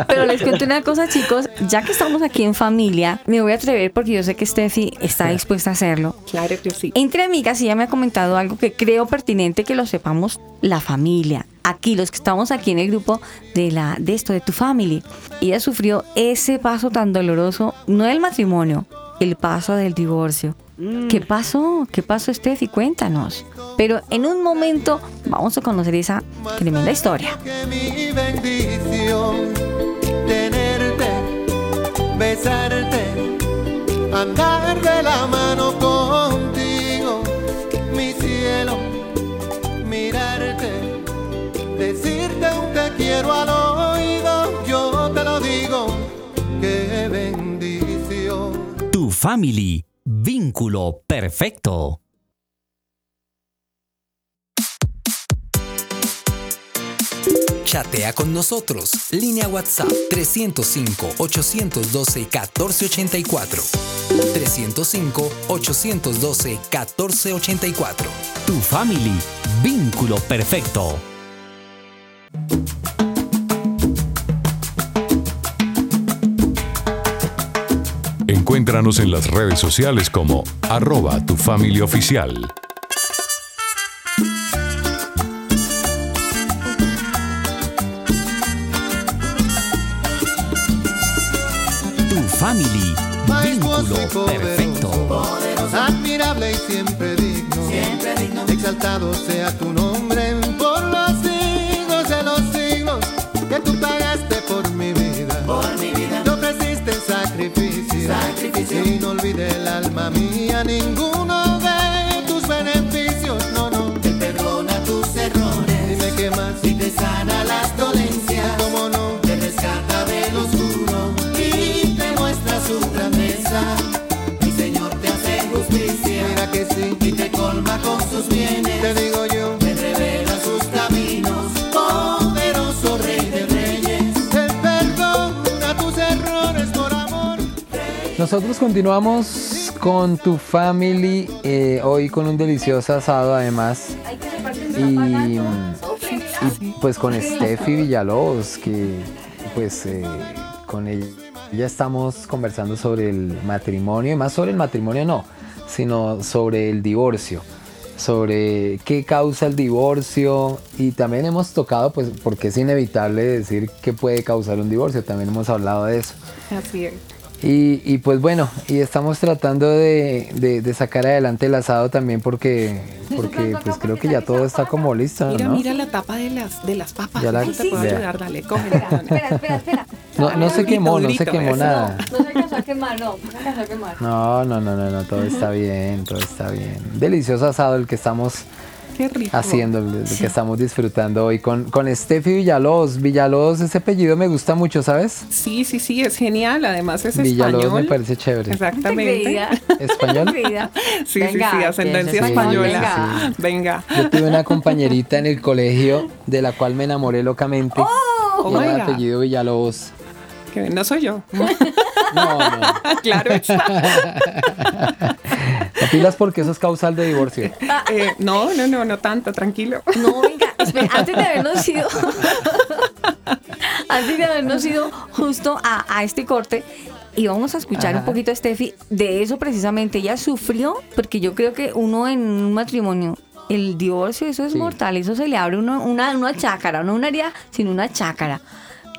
Pero les cuento una cosa, chicos. Ya que estamos aquí en familia, me voy a atrever porque yo sé que Steffi está dispuesta a hacerlo.
claro que sí.
Entre amigas, ella me ha comentado algo que creo pertinente que lo sepamos la familia. Aquí, los que estamos aquí en el grupo de, la, de esto, de tu family. Ella sufrió ese paso tan doloroso, no del matrimonio, el paso del divorcio. ¿Qué pasó? ¿Qué pasó, Steffi? Cuéntanos. Pero en un momento vamos a conocer esa tremenda historia.
que mi bendición tenerte, besarte, andar de la mano contigo, mi cielo, mirarte, decirte un te quiero al oído, yo te lo digo, qué bendición.
Tu family. Vínculo perfecto.
Chatea con nosotros. Línea WhatsApp 305-812-1484. 305-812-1484.
Tu family. Vínculo perfecto.
Encuéntranos en las redes sociales como arroba.
Perfecto.
poderoso, admirable y siempre digno, exaltado sea tu nombre por los siglos de los siglos, que tú pagaste por mi vida, por mi vida, te ofreciste en sacrificio, y no olvide el alma mía ninguno
Nosotros continuamos con tu family, eh, hoy con un delicioso asado además. Y, y, pues con Steffi Villalobos, que pues eh, con ella ya estamos conversando sobre el matrimonio, y más sobre el matrimonio no, sino sobre el divorcio, sobre qué causa el divorcio y también hemos tocado pues porque es inevitable decir qué puede causar un divorcio, también hemos hablado de eso. Y, y pues bueno, y estamos tratando de, de- de sacar adelante el asado también porque, porque pues creo que ya todo está como listo,
Mira,
¿no?
mira la tapa de las, de las papas.
Ya la-
Te puedo ayudar, dale, coge.
Espera, espera, espera.
No, no se quemó, no se quemó nada.
No se alcanzó a quemar, no. No se alcanzó a quemar.
No, no, no, no, no, todo está bien, todo está bien. Delicioso asado el que estamos
Qué rico.
haciendo, que estamos disfrutando hoy con, con Steffi Villalobos. Villalobos, ese apellido me gusta mucho, ¿sabes?
Sí, sí, sí, es genial. Además es
Villalobos
español.
me parece chévere.
Exactamente.
¿Español?
Sí,
Venga,
sí, sí, ascendencia española. Venga.
Yo tuve una compañerita en el colegio de la cual me enamoré locamente.
Oh
y era
God.
apellido Villalobos.
Que no soy yo. *laughs*
No, no. *laughs*
claro está. *laughs*
¿Te pilas porque eso es causal de divorcio?
Eh, no, no, no, no tanto, tranquilo.
No, venga, espera, antes de habernos ido, *laughs* antes de habernos ido justo a, a este corte, íbamos a escuchar un poquito a Steffi de eso precisamente. Ella sufrió, porque yo creo que uno en un matrimonio, el divorcio, eso es
Sí.
mortal, eso se le abre uno, una, una chácara, no una herida, sino una chácara.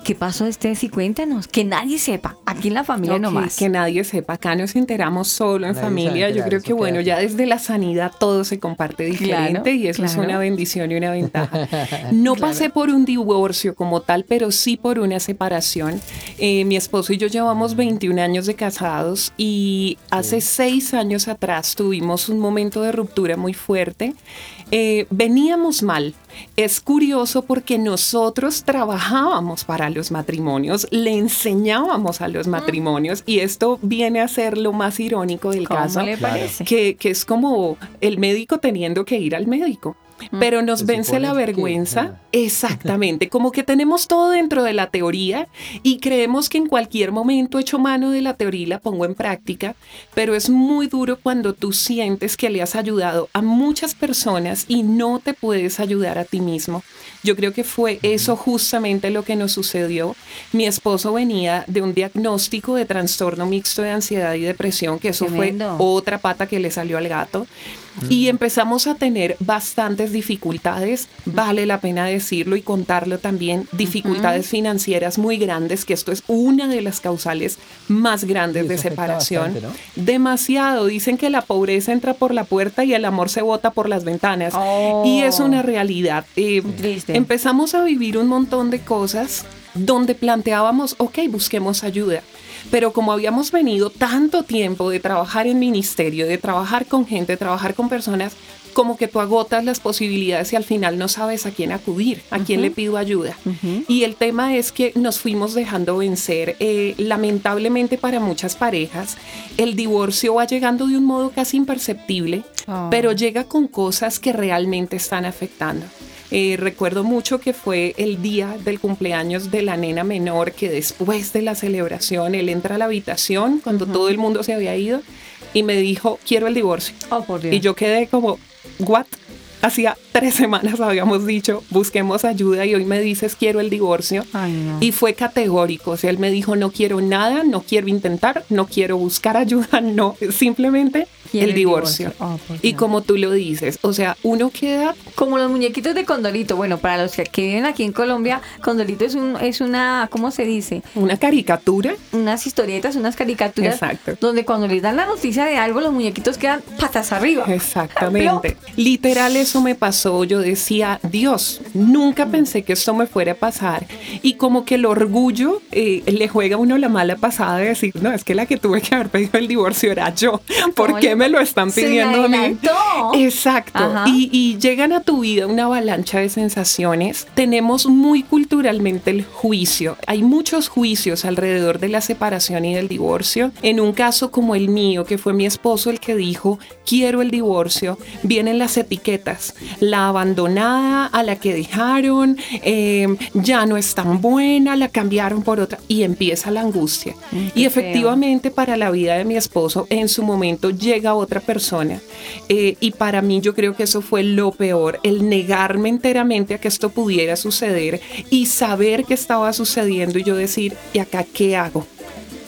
¿Qué pasó, Steffi? Cuéntanos, que nadie sepa, aquí en la familia
Ok,
nomás.
Que nadie sepa, acá nos enteramos solo en
Nadie
familia. Yo creo que bueno, ya desde la sanidad todo se comparte diferente y eso es
claro.
una bendición y una *laughs* ventaja. *laughs* No pasé por un divorcio como tal, pero sí por una separación. Eh, mi esposo y yo llevamos 21 años de casados y hace seis años atrás tuvimos un momento de ruptura muy fuerte. Eh, veníamos mal. Es curioso porque nosotros trabajábamos para los matrimonios, le enseñábamos a los matrimonios y esto viene a ser lo más irónico del
¿Cómo
caso,
le parece?
que, que es como el médico teniendo que ir al médico. Pero nos vence la
que-
vergüenza. Exactamente, como que tenemos todo dentro de la teoría y creemos que en cualquier momento echo mano de la teoría y la pongo en práctica, pero es muy duro cuando tú sientes que le has ayudado a muchas personas y no te puedes ayudar a ti mismo. Yo creo que fue eso justamente lo que nos sucedió. Mi esposo venía de un diagnóstico de trastorno mixto de ansiedad y depresión, que eso
Tremendo.
fue otra pata que le salió al gato. Y empezamos a tener bastantes dificultades, vale la pena decirlo y contarlo también, dificultades financieras muy grandes, que esto es una de las causales más grandes de separación.
bastante,
Demasiado, dicen que la pobreza entra por la puerta y el amor se bota por las ventanas.
Oh.
Y es una realidad. Eh, empezamos a vivir un montón de cosas donde planteábamos, ok, busquemos ayuda. Pero como habíamos venido tanto tiempo de trabajar en ministerio, de trabajar con gente, de trabajar con personas, como que tú agotas las posibilidades y al final no sabes a quién acudir, a quién le pido ayuda. Y el tema es que nos fuimos dejando vencer. Eh, lamentablemente para muchas parejas, el divorcio va llegando de un modo casi imperceptible,
Oh.
pero llega con cosas que realmente están afectando. Eh, recuerdo mucho que fue el día del cumpleaños de la nena menor que después de la celebración él entra a la habitación cuando todo el mundo se había ido y me dijo, quiero el divorcio.
Oh, por Dios.
Y yo quedé como, ¿what? Hacía tres semanas habíamos dicho, busquemos ayuda y hoy me dices, quiero el divorcio. Y fue categórico, o sea, él me dijo, no quiero nada, no quiero intentar, no quiero buscar ayuda, *laughs* no, simplemente el divorcio.
Oh,
y como tú lo dices, o sea, uno queda
Como los muñequitos de Condorito. Bueno, para los que, viven aquí en Colombia, Condorito es, un, es una, ¿cómo se dice?
una caricatura.
Unas historietas, unas caricaturas.
Exacto.
Donde cuando les dan la noticia de algo, los muñequitos quedan patas arriba.
Exactamente. Literal eso me pasó. Yo decía, Dios, nunca pensé que esto me fuera a pasar. Y como que el orgullo eh, le juega a uno la mala pasada de decir, no, es que la que tuve que haber pedido el divorcio era yo. *laughs* ¿Por qué me lo están pidiendo a mí? Exacto. Y llegan a tu vida una avalancha de sensaciones. Tenemos muy culturalmente el juicio. Hay muchos juicios alrededor de la separación y del divorcio. En un caso como el mío, que fue mi esposo el que dijo, quiero el divorcio, vienen las etiquetas. La abandonada, a la que dejaron, eh, ya no es tan buena, la cambiaron por otra y empieza la angustia. y
qué
efectivamente para la vida de mi esposo en su momento llega otra persona eh, y para mí yo creo que eso fue lo peor, el negarme enteramente a que esto pudiera suceder y saber que estaba sucediendo y yo decir, ¿y acá qué hago?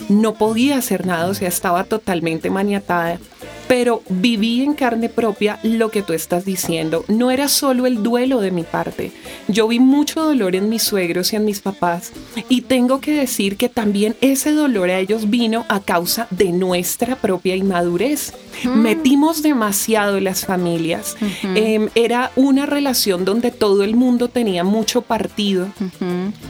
No podía hacer nada, o sea, estaba totalmente maniatada. Pero viví en carne propia lo que tú estás diciendo. No era solo el duelo de mi parte. Yo vi mucho dolor en mis suegros y en mis papás. Y tengo que decir que también ese dolor a ellos vino a causa de nuestra propia inmadurez. Metimos demasiado en las familias. Em, era una relación donde todo el mundo tenía mucho partido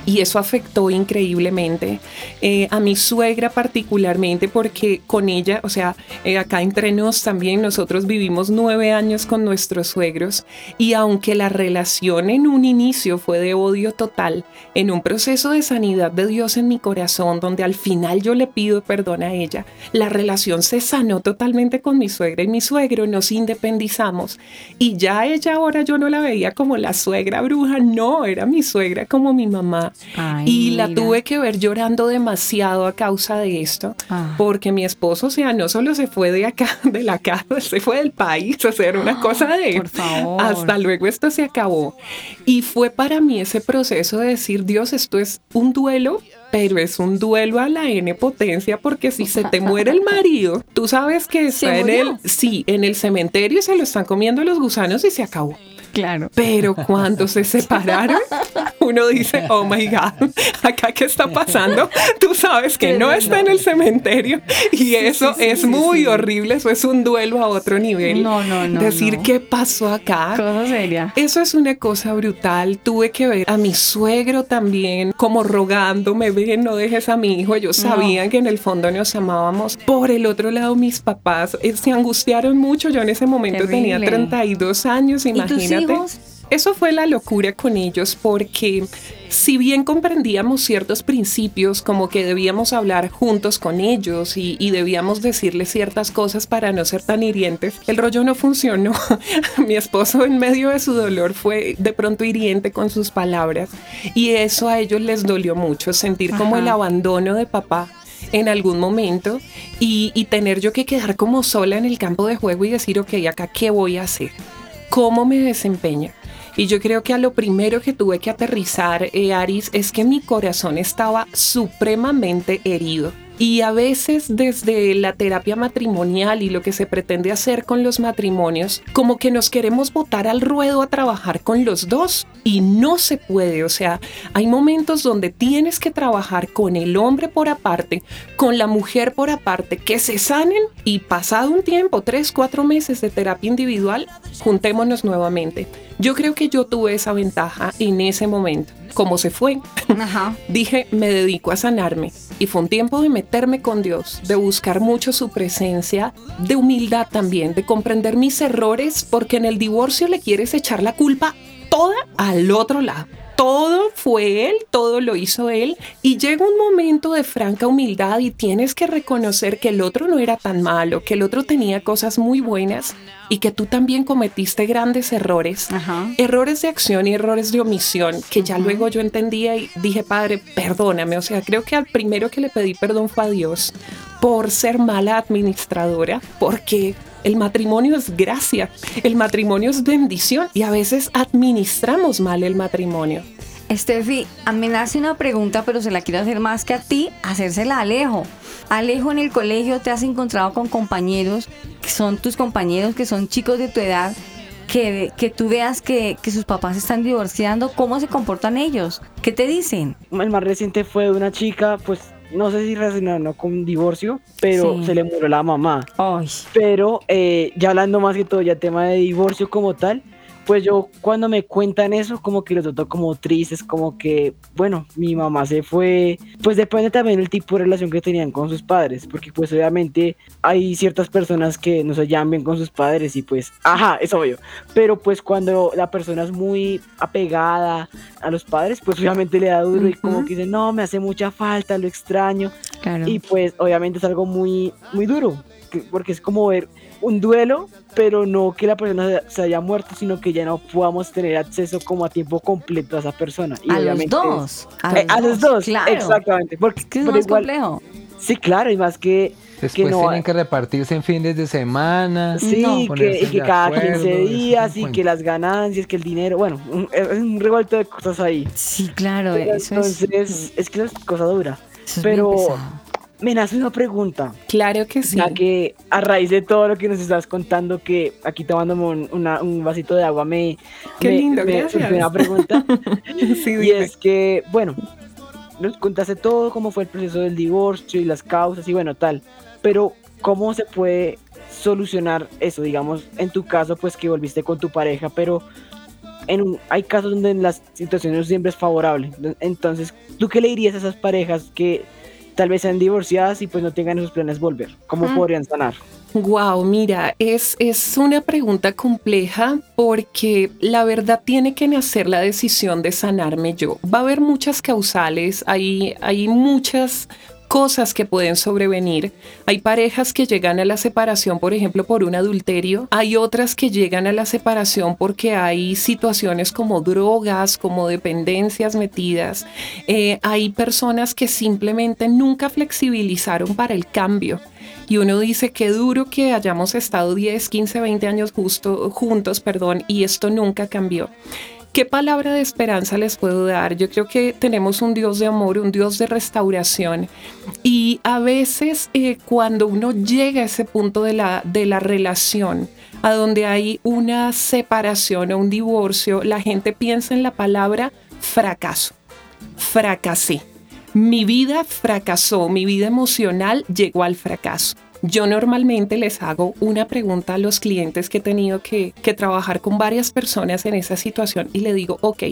y eso afectó increíblemente eh, a mi suegra particularmente porque con ella, o sea, eh, acá entre también nosotros vivimos nueve años con nuestros suegros y aunque la relación en un inicio fue de odio total, en un proceso de sanidad de Dios en mi corazón donde al final yo le pido perdón a ella, la relación se sanó totalmente con mi suegra y mi suegro, nos independizamos y ya ella ahora yo no la veía como la suegra bruja, no, era mi suegra como mi mamá
Ay,
y la
mira.
tuve que ver llorando demasiado a causa de esto,
Ah.
porque mi esposo, o sea, no solo se fue de acá, de la casa, *laughs* se fue del país, sea, era una cosa *gasps* de,
por favor.
hasta luego esto se acabó. Y fue para mí ese proceso de decir, Dios, esto es un duelo, pero es un duelo a la N potencia, porque si se te muere el marido, tú sabes que *laughs*
¿Se
está en el, sí, en el cementerio se lo están comiendo los gusanos y se acabó.
Claro.
Pero cuando se separaron, uno dice, oh my God, acá qué está pasando. Tú sabes que no está en el cementerio y eso
sí,
es
sí,
muy horrible, eso es un duelo a otro nivel.
No, no, no,
Decir
no.
qué pasó acá.
Cosa seria.
Eso es una cosa brutal. Tuve que ver a mi suegro también como rogándome, ven, no dejes a mi hijo. Ellos
No.
sabían que en el fondo nos amábamos. Por el otro lado, mis papás eh, se angustiaron mucho. Yo en ese momento tenía
Terrible.
32 años,
¿Y tus
Eso fue la locura con ellos porque si bien comprendíamos ciertos principios como que debíamos hablar juntos con ellos y, y debíamos decirles ciertas cosas para no ser tan hirientes, el rollo no funcionó. *laughs* Mi esposo en medio de su dolor fue de pronto hiriente con sus palabras y eso a ellos les dolió mucho, sentir como el abandono de papá en algún momento y, y tener yo que quedar como sola en el campo de juego y decir, ok, acá qué voy a hacer, cómo me desempeño. Y yo creo que a lo primero que tuve que aterrizar, eh, Aris, es que mi corazón estaba supremamente herido. Y a veces desde la terapia matrimonial y lo que se pretende hacer con los matrimonios, como que nos queremos botar al ruedo a trabajar con los dos y no se puede. O sea, hay momentos donde tienes que trabajar con el hombre por aparte, con la mujer por aparte, que se sanen y pasado un tiempo, tres, cuatro meses de terapia individual, juntémonos nuevamente. Yo creo que yo tuve esa ventaja en ese momento. Como se fue,
Ajá. *laughs*
dije, me dedico a sanarme. Y fue un tiempo de meterme con Dios, de buscar mucho su presencia, de humildad también, de comprender mis errores, porque en el divorcio le quieres echar la culpa toda al otro lado. Todo fue él, todo lo hizo él. Y llega un momento de franca humildad y tienes que reconocer que el otro no era tan malo, que el otro tenía cosas muy buenas y que tú también cometiste grandes errores.
Ajá.
Errores de acción y errores de omisión que ya luego yo entendía y dije, Padre, perdóname. O sea, creo que al primero que le pedí perdón fue a Dios por ser mala administradora, porque El matrimonio es gracia, el matrimonio es bendición y a veces administramos mal el matrimonio.
Estefi, a mí me hace una pregunta, pero se la quiero hacer más que a ti, hacérsela a Alejo. Alejo, en el colegio te has encontrado con compañeros que son tus compañeros, que son chicos de tu edad, que, que tú veas que, que sus papás están divorciando, ¿cómo se comportan ellos? ¿Qué te dicen?
El más reciente fue de una chica, pues no sé si relacionado con divorcio, pero
Sí.
se le murió la mamá.
Ay,
Pero eh, ya hablando más que todo ya tema de divorcio como tal, pues yo cuando me cuentan eso como que los noto como tristes, como que, bueno, mi mamá se fue, pues depende también del tipo de relación que tenían con sus padres, porque pues obviamente hay ciertas personas que no se llevan bien con sus padres y pues, ajá, es obvio, pero pues cuando la persona es muy apegada a los padres, pues obviamente le da duro y como que dice, no, me hace mucha falta, lo extraño,
claro.
y pues obviamente es algo muy, muy duro, que- porque es como ver un duelo, pero no que la persona se- haya muerto, sino que ya no podamos tener acceso como a tiempo completo a esa persona. Y
a los dos.
es- eh, a los dos,
claro.
exactamente. Porque
Es que es
pero
más
igual-
complejo.
Sí, claro, y más que,
Después
que no
tienen que repartirse en fines de semana.
Sí,
No,
que, y que cada
acuerdo,
15
eso es un
días y que las ganancias, que el dinero, bueno, un- es un revuelto de cosas ahí.
Sí, claro,
Pero
eso es,
entonces, es que es cosa dura.
eso es
pero-
pesado.
Me nace una pregunta.
Claro que sí.
Ya que a raíz de todo lo que nos estás contando, que aquí tomándome un, una- un vasito de agua me,
Qué
me-
lindo,
me
gracias.
surgió una pregunta. *laughs*
Sí,
y
dime.
es que, bueno, nos contaste todo, cómo fue el proceso del divorcio y las causas y bueno, tal. Pero, ¿cómo se puede solucionar eso? Digamos, en tu caso, pues que volviste con tu pareja, pero en un- hay casos donde la situación no siempre es favorable. Entonces, ¿tú qué le dirías a esas parejas que tal vez sean divorciadas y pues no tengan esos planes volver? ¿Cómo
Mm.
podrían sanar?
Wow, mira, es, es una pregunta compleja porque la verdad tiene que nacer la decisión de sanarme yo. Va a haber muchas causales, hay, hay muchas cosas que pueden sobrevenir. Hay parejas que llegan a la separación, por ejemplo, por un adulterio. Hay otras que llegan a la separación porque hay situaciones como drogas, como dependencias metidas. Eh, hay personas que simplemente nunca flexibilizaron para el cambio. Y uno dice que duro que hayamos estado 10, 15, 20 años justo, juntos, perdón, y esto nunca cambió. ¿Qué palabra de esperanza les puedo dar? Yo creo que tenemos un Dios de amor, un Dios de restauración. Y a veces eh, cuando uno llega a ese punto de la, de la relación, a donde hay una separación o un divorcio, la gente piensa en la palabra fracaso. Fracasé. Mi vida fracasó, mi vida emocional llegó al fracaso. Yo normalmente les hago una pregunta a los clientes que he tenido que, trabajar con varias personas en esa situación y le digo, ok,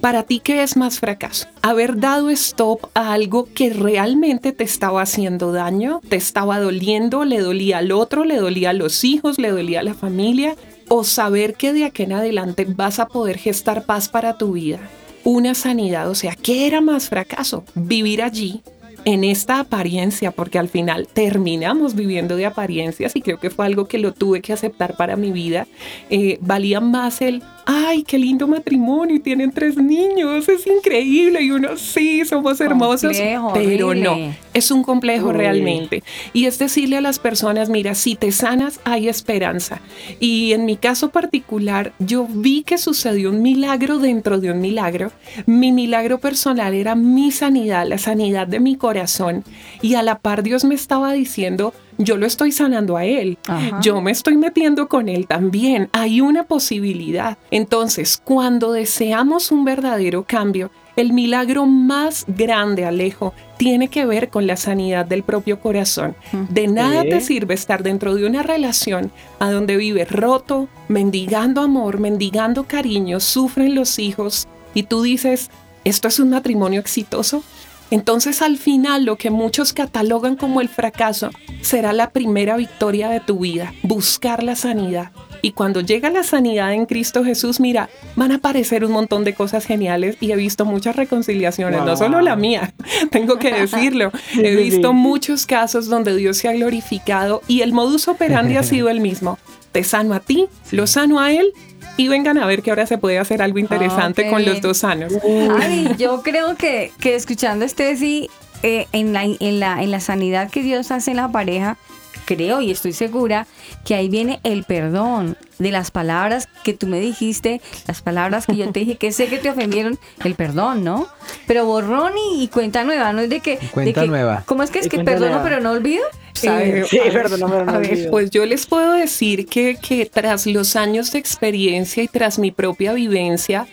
para ti, ¿qué es más fracaso? Haber dado stop a algo que realmente te estaba haciendo daño, te estaba doliendo, le dolía al otro, le dolía a los hijos, le dolía a la familia, o saber que de aquí en adelante vas a poder gestar paz para tu vida, una sanidad, o sea, ¿qué era más fracaso? Vivir allí en esta apariencia, porque al final terminamos viviendo de apariencias y creo que fue algo que lo tuve que aceptar para mi vida. Eh, valía más el, ay, qué lindo matrimonio y tienen tres niños, es increíble y uno, sí, somos hermosos,
Complejo,
pero
horrible.
no, es un complejo
Uy.
realmente. Y es decirle a las personas, mira, si te sanas, hay esperanza. Y en mi caso particular, yo vi que sucedió un milagro dentro de un milagro. Mi milagro personal era mi sanidad, la sanidad de mi corazón. Y a la par Dios me estaba diciendo, yo lo estoy sanando a él.
Ajá.
Yo me estoy metiendo con él también. Hay una posibilidad. Entonces, cuando deseamos un verdadero cambio, el milagro más grande, Alejo, tiene que ver con la sanidad del propio corazón. De nada te sirve estar dentro de una relación a donde vives roto, mendigando amor, mendigando cariño, sufren los hijos y tú dices, ¿esto es un matrimonio exitoso? Entonces al final lo que muchos catalogan como el fracaso será la primera victoria de tu vida, buscar la sanidad. Y cuando llega la sanidad en Cristo Jesús, mira, van a aparecer un montón de cosas geniales y he visto muchas reconciliaciones, no solo la mía, *laughs* tengo que decirlo. *laughs*
Sí,
He visto
sí.
muchos casos donde Dios se ha glorificado y el modus operandi ha sido el mismo. Te sano a ti, lo sano a él y vengan a ver que ahora se puede hacer algo interesante
ok.
con los dos sanos.
Ay, yo creo que, que escuchando a Steffi, eh, en, la, en, la, en la sanidad que Dios hace en la pareja, creo y estoy segura que ahí viene el perdón de las palabras que tú me dijiste, las palabras que yo te dije que sé que te ofendieron, el perdón, ¿no? Pero borrón y, y cuenta nueva, no es de que... de
Cuenta
que-
nueva.
¿Cómo es que es
Y
que perdono
nueva.
pero no olvido?
Eh,
Sí, perdón,
a ver, pues yo les puedo decir que, que tras los años de experiencia y tras mi propia vivencia,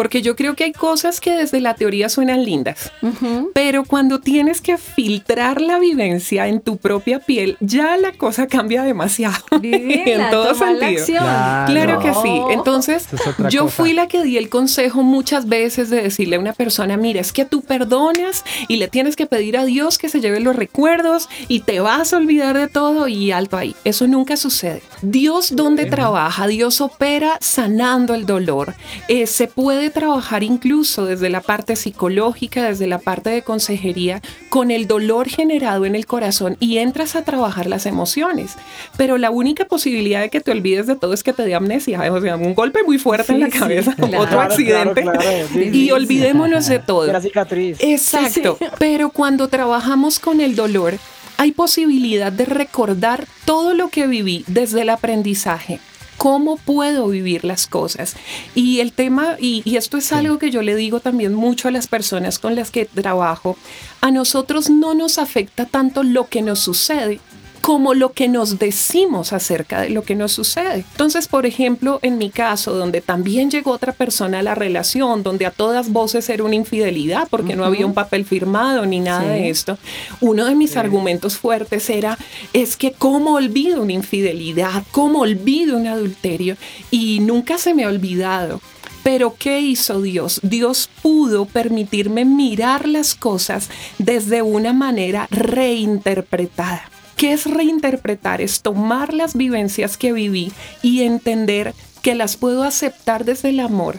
porque yo creo que hay cosas que desde la teoría suenan lindas, pero cuando tienes que filtrar la vivencia en tu propia piel, ya la cosa cambia demasiado.
Vivirla, *laughs*
en todo sentido.
acción.
Claro.
Claro que sí. Entonces,
es
yo
cosa.
fui la que di el consejo muchas veces de decirle a una persona, mira, es que tú perdonas y le tienes que pedir a Dios que se lleve los recuerdos y te vas a olvidar de todo y alto ahí. Eso nunca sucede. Dios donde trabaja, Dios opera sanando el dolor. Eh, se puede trabajar incluso desde la parte psicológica, desde la parte de consejería, con el dolor generado en el corazón y entras a trabajar las emociones. Pero la única posibilidad de que te olvides de todo es que te dé amnesia, o sea, un golpe muy fuerte en la
sí,
cabeza,
claro.
otro
Claro,
accidente,
claro, claro, sí,
y
sí,
olvidémonos de todo.
De la cicatriz.
Exacto, pero cuando trabajamos con el dolor, hay posibilidad de recordar todo lo que viví desde el aprendizaje. ¿Cómo puedo vivir las cosas? Y el tema, y, y esto es algo que yo le digo también mucho a las personas con las que trabajo, a nosotros no nos afecta tanto lo que nos sucede, como lo que nos decimos acerca de lo que nos sucede. Entonces, por ejemplo, en mi caso, donde también llegó otra persona a la relación, donde a todas voces era una infidelidad porque no había un papel firmado ni nada
Sí.
de esto, uno de mis argumentos fuertes era, es que cómo olvido una infidelidad, cómo olvido un adulterio y nunca se me ha olvidado. Pero ¿qué hizo Dios? Dios pudo permitirme mirar las cosas desde una manera reinterpretada. ¿Qué es reinterpretar? Es tomar las vivencias que viví y entender que las puedo aceptar desde el amor.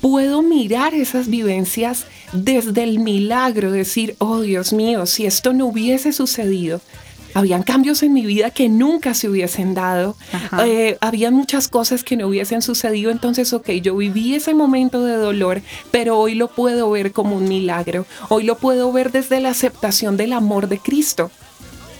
Puedo mirar esas vivencias desde el milagro, decir, oh Dios mío, si esto no hubiese sucedido, habían cambios en mi vida que nunca se hubiesen dado, eh, había muchas cosas que no hubiesen sucedido, entonces, ok, yo viví ese momento de dolor, pero hoy lo puedo ver como un milagro, hoy lo puedo ver desde la aceptación del amor de Cristo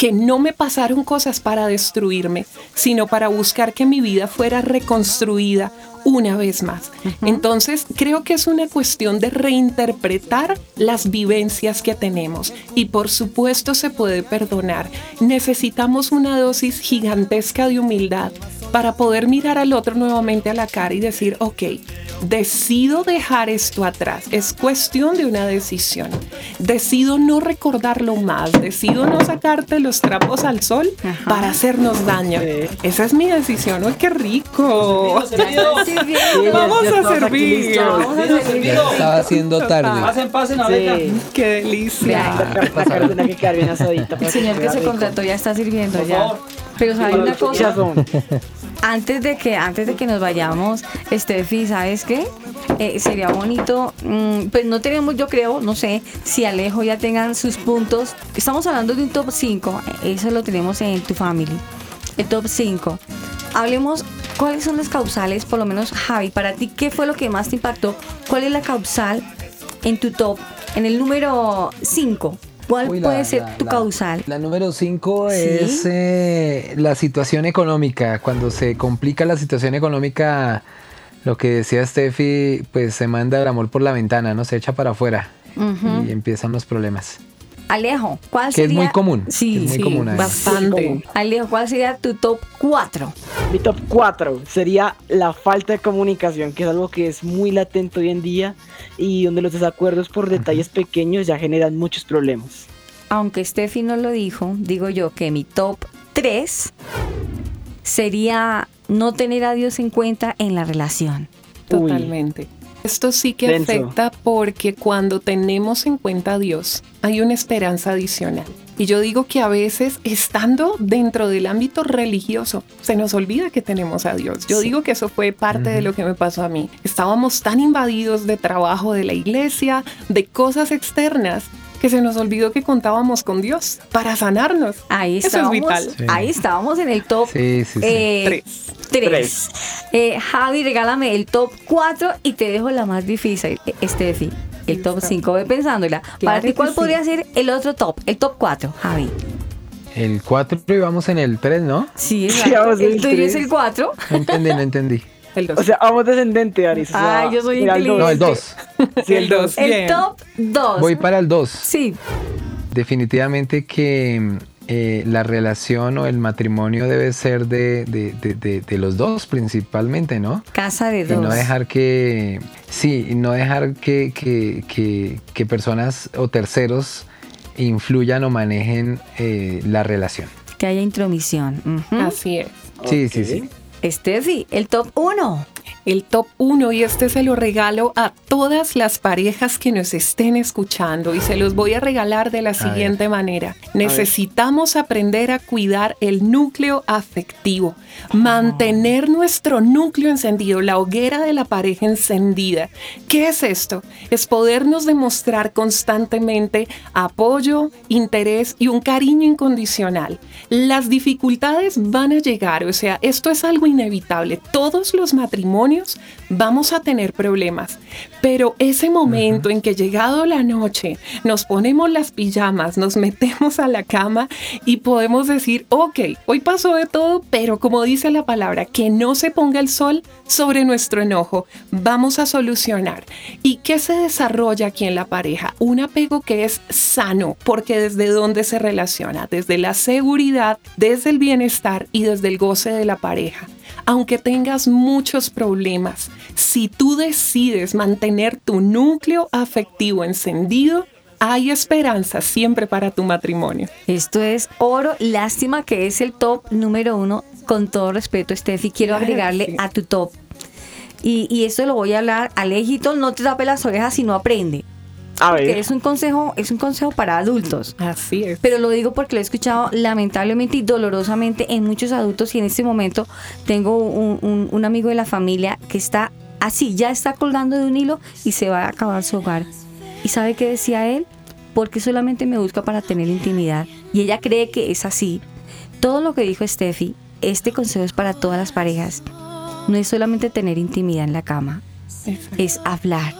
que no me pasaron cosas para destruirme, sino para buscar que mi vida fuera reconstruida una vez más. Entonces, creo que es una cuestión de reinterpretar las vivencias que tenemos y por supuesto se puede perdonar. Necesitamos una dosis gigantesca de humildad para poder mirar al otro nuevamente a la cara y decir, ok, decido dejar esto atrás. Es cuestión de una decisión. Decido no recordarlo más. Decido no sacarte los trapos al sol
Ajá.
para hacernos daño. Esa es mi decisión. ¡Ay, qué rico! Vamos a servir.
listos.
Vamos a servir.
Ya estaba haciendo tarde.
Pasen, pasen ahorita.
Sí.
¡Qué delicia!
La, que quedar bien asadita.
El señor que se contrató ya está sirviendo
Por
ya.
favor.
Pero sabe
Para
una cosa, antes de que antes de que nos vayamos, Steffi, ¿sabes qué? Eh, sería bonito, mm, pues no tenemos, yo creo, no sé, si Alejo ya tengan sus puntos. Estamos hablando de un top 5, eso lo tenemos en tu family. El top 5. Hablemos cuáles son las causales, por lo menos Javi, para ti, ¿qué fue lo que más te impactó? ¿Cuál es la causal en tu top? En el número 5. ¿Cuál
Uy, la-
puede ser
la-
tu
la-
causal?
La número 5
Sí.
es eh, la situación económica. Cuando se complica la situación económica, lo que decía Steffi, pues se manda el amor por la ventana, ¿no? Se echa para afuera y empiezan los problemas.
Alejo, ¿cuál
Que es
sería?
muy común,
Sí,
es muy
sí,
común.
Bastante.
Alejo, ¿cuál sería tu top 4?
Mi top 4 sería la falta de comunicación, que es algo que es muy latente hoy en día y donde los desacuerdos por detalles pequeños ya generan muchos problemas.
Aunque Steffi no lo dijo, digo yo que mi top 3 sería no tener a Dios en cuenta en la relación.
Uy.
Totalmente. Esto sí que
Denso.
afecta porque cuando tenemos en cuenta a Dios, hay una esperanza adicional. Y yo digo que a veces, estando dentro del ámbito religioso, se nos olvida que tenemos a Dios. Yo digo que eso fue parte de lo que me pasó a mí. Estábamos tan invadidos de trabajo de la iglesia, de cosas externas, que se nos olvidó que contábamos con Dios para sanarnos.
Ahí
Eso es
estábamos,
vital.
Sí.
ahí estábamos en el top
Sí, sí, sí.
eh,
Tres.
tres.
Tres.
Eh, Javi, regálame el top 4 y te dejo la más difícil, eh, Steffi. El top 5, ve pensándola. Para
Claro
ti,
que
¿cuál
sí.
podría ser el otro top? El top 4, Javi.
el 4 y vamos en el 3, ¿no?
Sí, *laughs*
Sí,
exacto. el tuyo es
tres.
el 4.
No entendí, no entendí.
El dos.
O sea, vamos descendente, Aris. o sea,
Ah, yo soy
dos.
No, el 2.
Sí,
el dos.
El
Bien.
top 2.
Voy para el 2.
Sí,
Definitivamente que eh, la relación o el matrimonio debe ser de, de- de- de- de los dos principalmente, ¿no?
casa de
Y
dos.
no dejar que, sí, y no dejar que, que, que- que personas o terceros influyan o manejen eh, la relación.
Que haya intromisión.
Así es.
Sí, sí, sí.
Steffi, el top 1.
El top 1 y este se lo regalo a todas las parejas que nos estén escuchando y se los voy a regalar de la siguiente manera. Necesitamos aprender a cuidar el núcleo afectivo, mantener nuestro núcleo encendido, la hoguera de la pareja encendida. ¿Qué es esto? Es podernos demostrar constantemente apoyo, interés y un cariño incondicional. Las dificultades van a llegar, o sea, esto es algo inevitable. Todos los matrimonios vamos a tener problemas, pero ese momento en que llegado la noche nos ponemos las pijamas, nos metemos a la cama y podemos decir, ok, hoy pasó de todo, pero como dice la palabra, que no se ponga el sol sobre nuestro enojo, vamos a solucionar. ¿Y qué se desarrolla aquí en la pareja? Un apego que es sano, porque desde dónde se relaciona, desde la seguridad, desde el bienestar y desde el goce de la pareja. Aunque tengas muchos problemas, si tú decides mantener tu núcleo afectivo encendido, hay esperanza siempre para tu matrimonio.
Esto es oro. Lástima que es el top número uno. Con todo respeto, Steffi, quiero
Claro
agregarle
sí.
a tu top. Y, y esto lo voy a hablar. Alejito, no te tape las orejas si no aprende.
A
Que
ver.
es un consejo, es un consejo para adultos.
Así es.
Pero lo digo porque lo he escuchado lamentablemente y dolorosamente en muchos adultos y en este momento tengo un, un- un amigo de la familia que está así, ya está colgando de un hilo y se va a acabar su hogar. ¿Y sabe qué decía él? Porque solamente me busca para tener intimidad. Y ella cree que es así. Todo lo que dijo Steffi, este consejo es para todas las parejas. No es solamente tener intimidad en la cama, es hablar.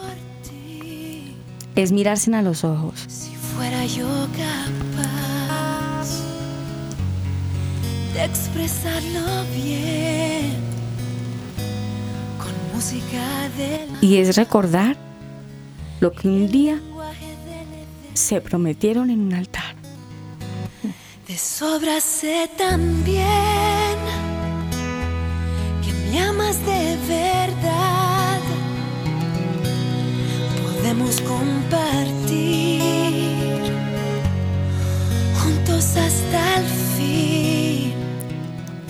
Es mirarse a los ojos.
Si fuera yo capaz de expresarlo bien con música de
Y es recordar lo que un día se prometieron en un altar.
De sobra sé también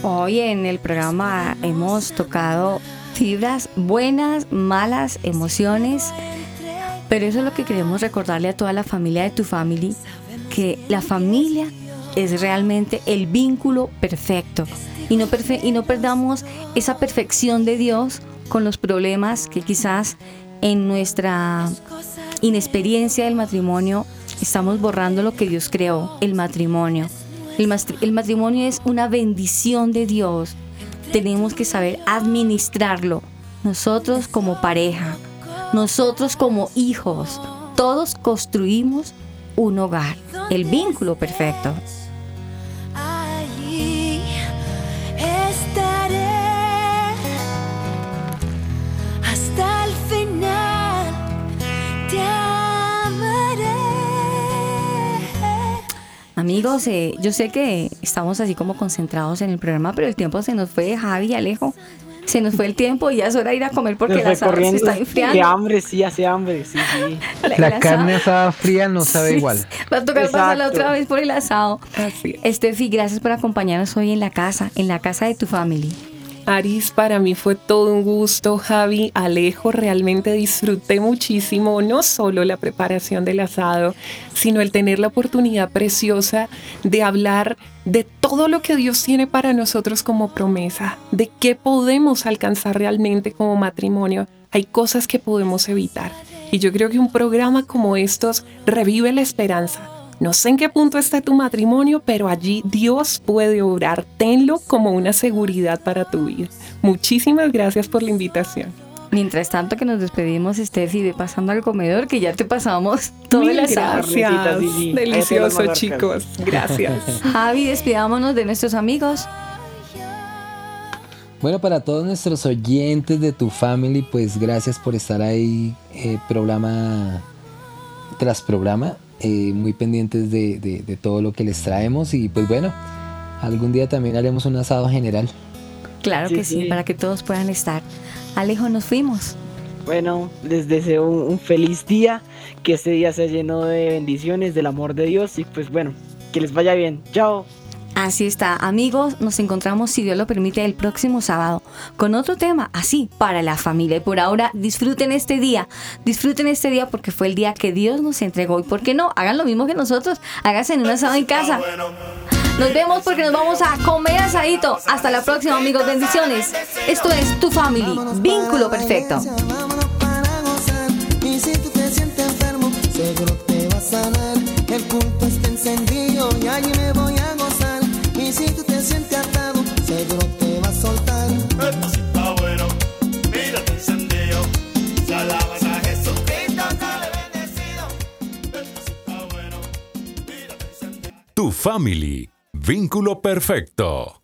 Hoy en el programa hemos tocado fibras buenas, malas, emociones, pero eso es lo que queremos recordarle a toda la familia de tu family, que la familia es realmente el vínculo perfecto. Y no, y no perdamos esa perfección de Dios con los problemas que quizás en nuestra inexperiencia del matrimonio estamos borrando lo que Dios creó, el matrimonio. El, el matrimonio es una bendición de Dios. Tenemos que saber administrarlo. Nosotros como pareja, nosotros como hijos, todos construimos un hogar, el vínculo perfecto. Amigos, eh, yo sé que estamos así como concentrados en el programa, pero el tiempo se nos fue, Javi Alejo. Se nos fue el tiempo y ya es hora de ir a comer porque
Nos fue
asado se está
Qué
enfriando.
hambre, sí, hace hambre, sí, sí. *laughs*
La
asado-
carne asada fría no sabe
Sí,
igual.
Va a tocar pasarla otra vez por el asado.
Así.
Estefi, gracias por acompañarnos hoy en la casa, en la casa de tu family.
Aris, para mí fue todo un gusto. Javi, Alejo, realmente disfruté muchísimo, no solo la preparación del asado, sino el tener la oportunidad preciosa de hablar de todo lo que Dios tiene para nosotros como promesa, de qué podemos alcanzar realmente como matrimonio. Hay cosas que podemos evitar. Y yo creo que un programa como estos revive la esperanza. No sé en qué punto está tu matrimonio, pero allí Dios puede obrar. Tenlo como una seguridad para tu vida. Muchísimas gracias por la invitación.
Mientras tanto que nos despedimos, Steffi, ve pasando al comedor que ya te pasamos todo el asado.
gracias. Delicioso, chicos. Gracias. *laughs*
Javi, despidámonos de nuestros amigos.
Bueno, para todos nuestros oyentes de tu family, pues gracias por estar ahí, eh, programa tras programa, eh, muy pendientes de, de- de todo lo que les traemos y pues bueno, algún día también haremos un asado general.
Claro
Sí,
que sí,
sí.
para que todos puedan estar. Alejo, nos fuimos.
Bueno, les deseo un, un feliz día, que este día sea lleno de bendiciones, del amor de Dios y pues bueno, que les vaya bien. Chao.
Así está, amigos, nos encontramos, si Dios lo permite, el próximo sábado con otro tema, así, para la familia. Y por ahora, disfruten este día, disfruten este día porque fue el día que Dios nos entregó. Y por qué no, hagan lo mismo que nosotros, háganse en un asado en casa. Nos vemos porque nos vamos a comer asadito. Hasta la próxima, amigos, bendiciones. Esto es Tu Family, vínculo perfecto.
El culto está encendido y allí me voy a si tú te sientes atado, seguro te va a soltar.
Esto sí está bueno, mírate encendido. Si alabas a Jesucristo, sale bendecido. Esto sí está bueno, mírate encendido.
Tu family, vínculo perfecto.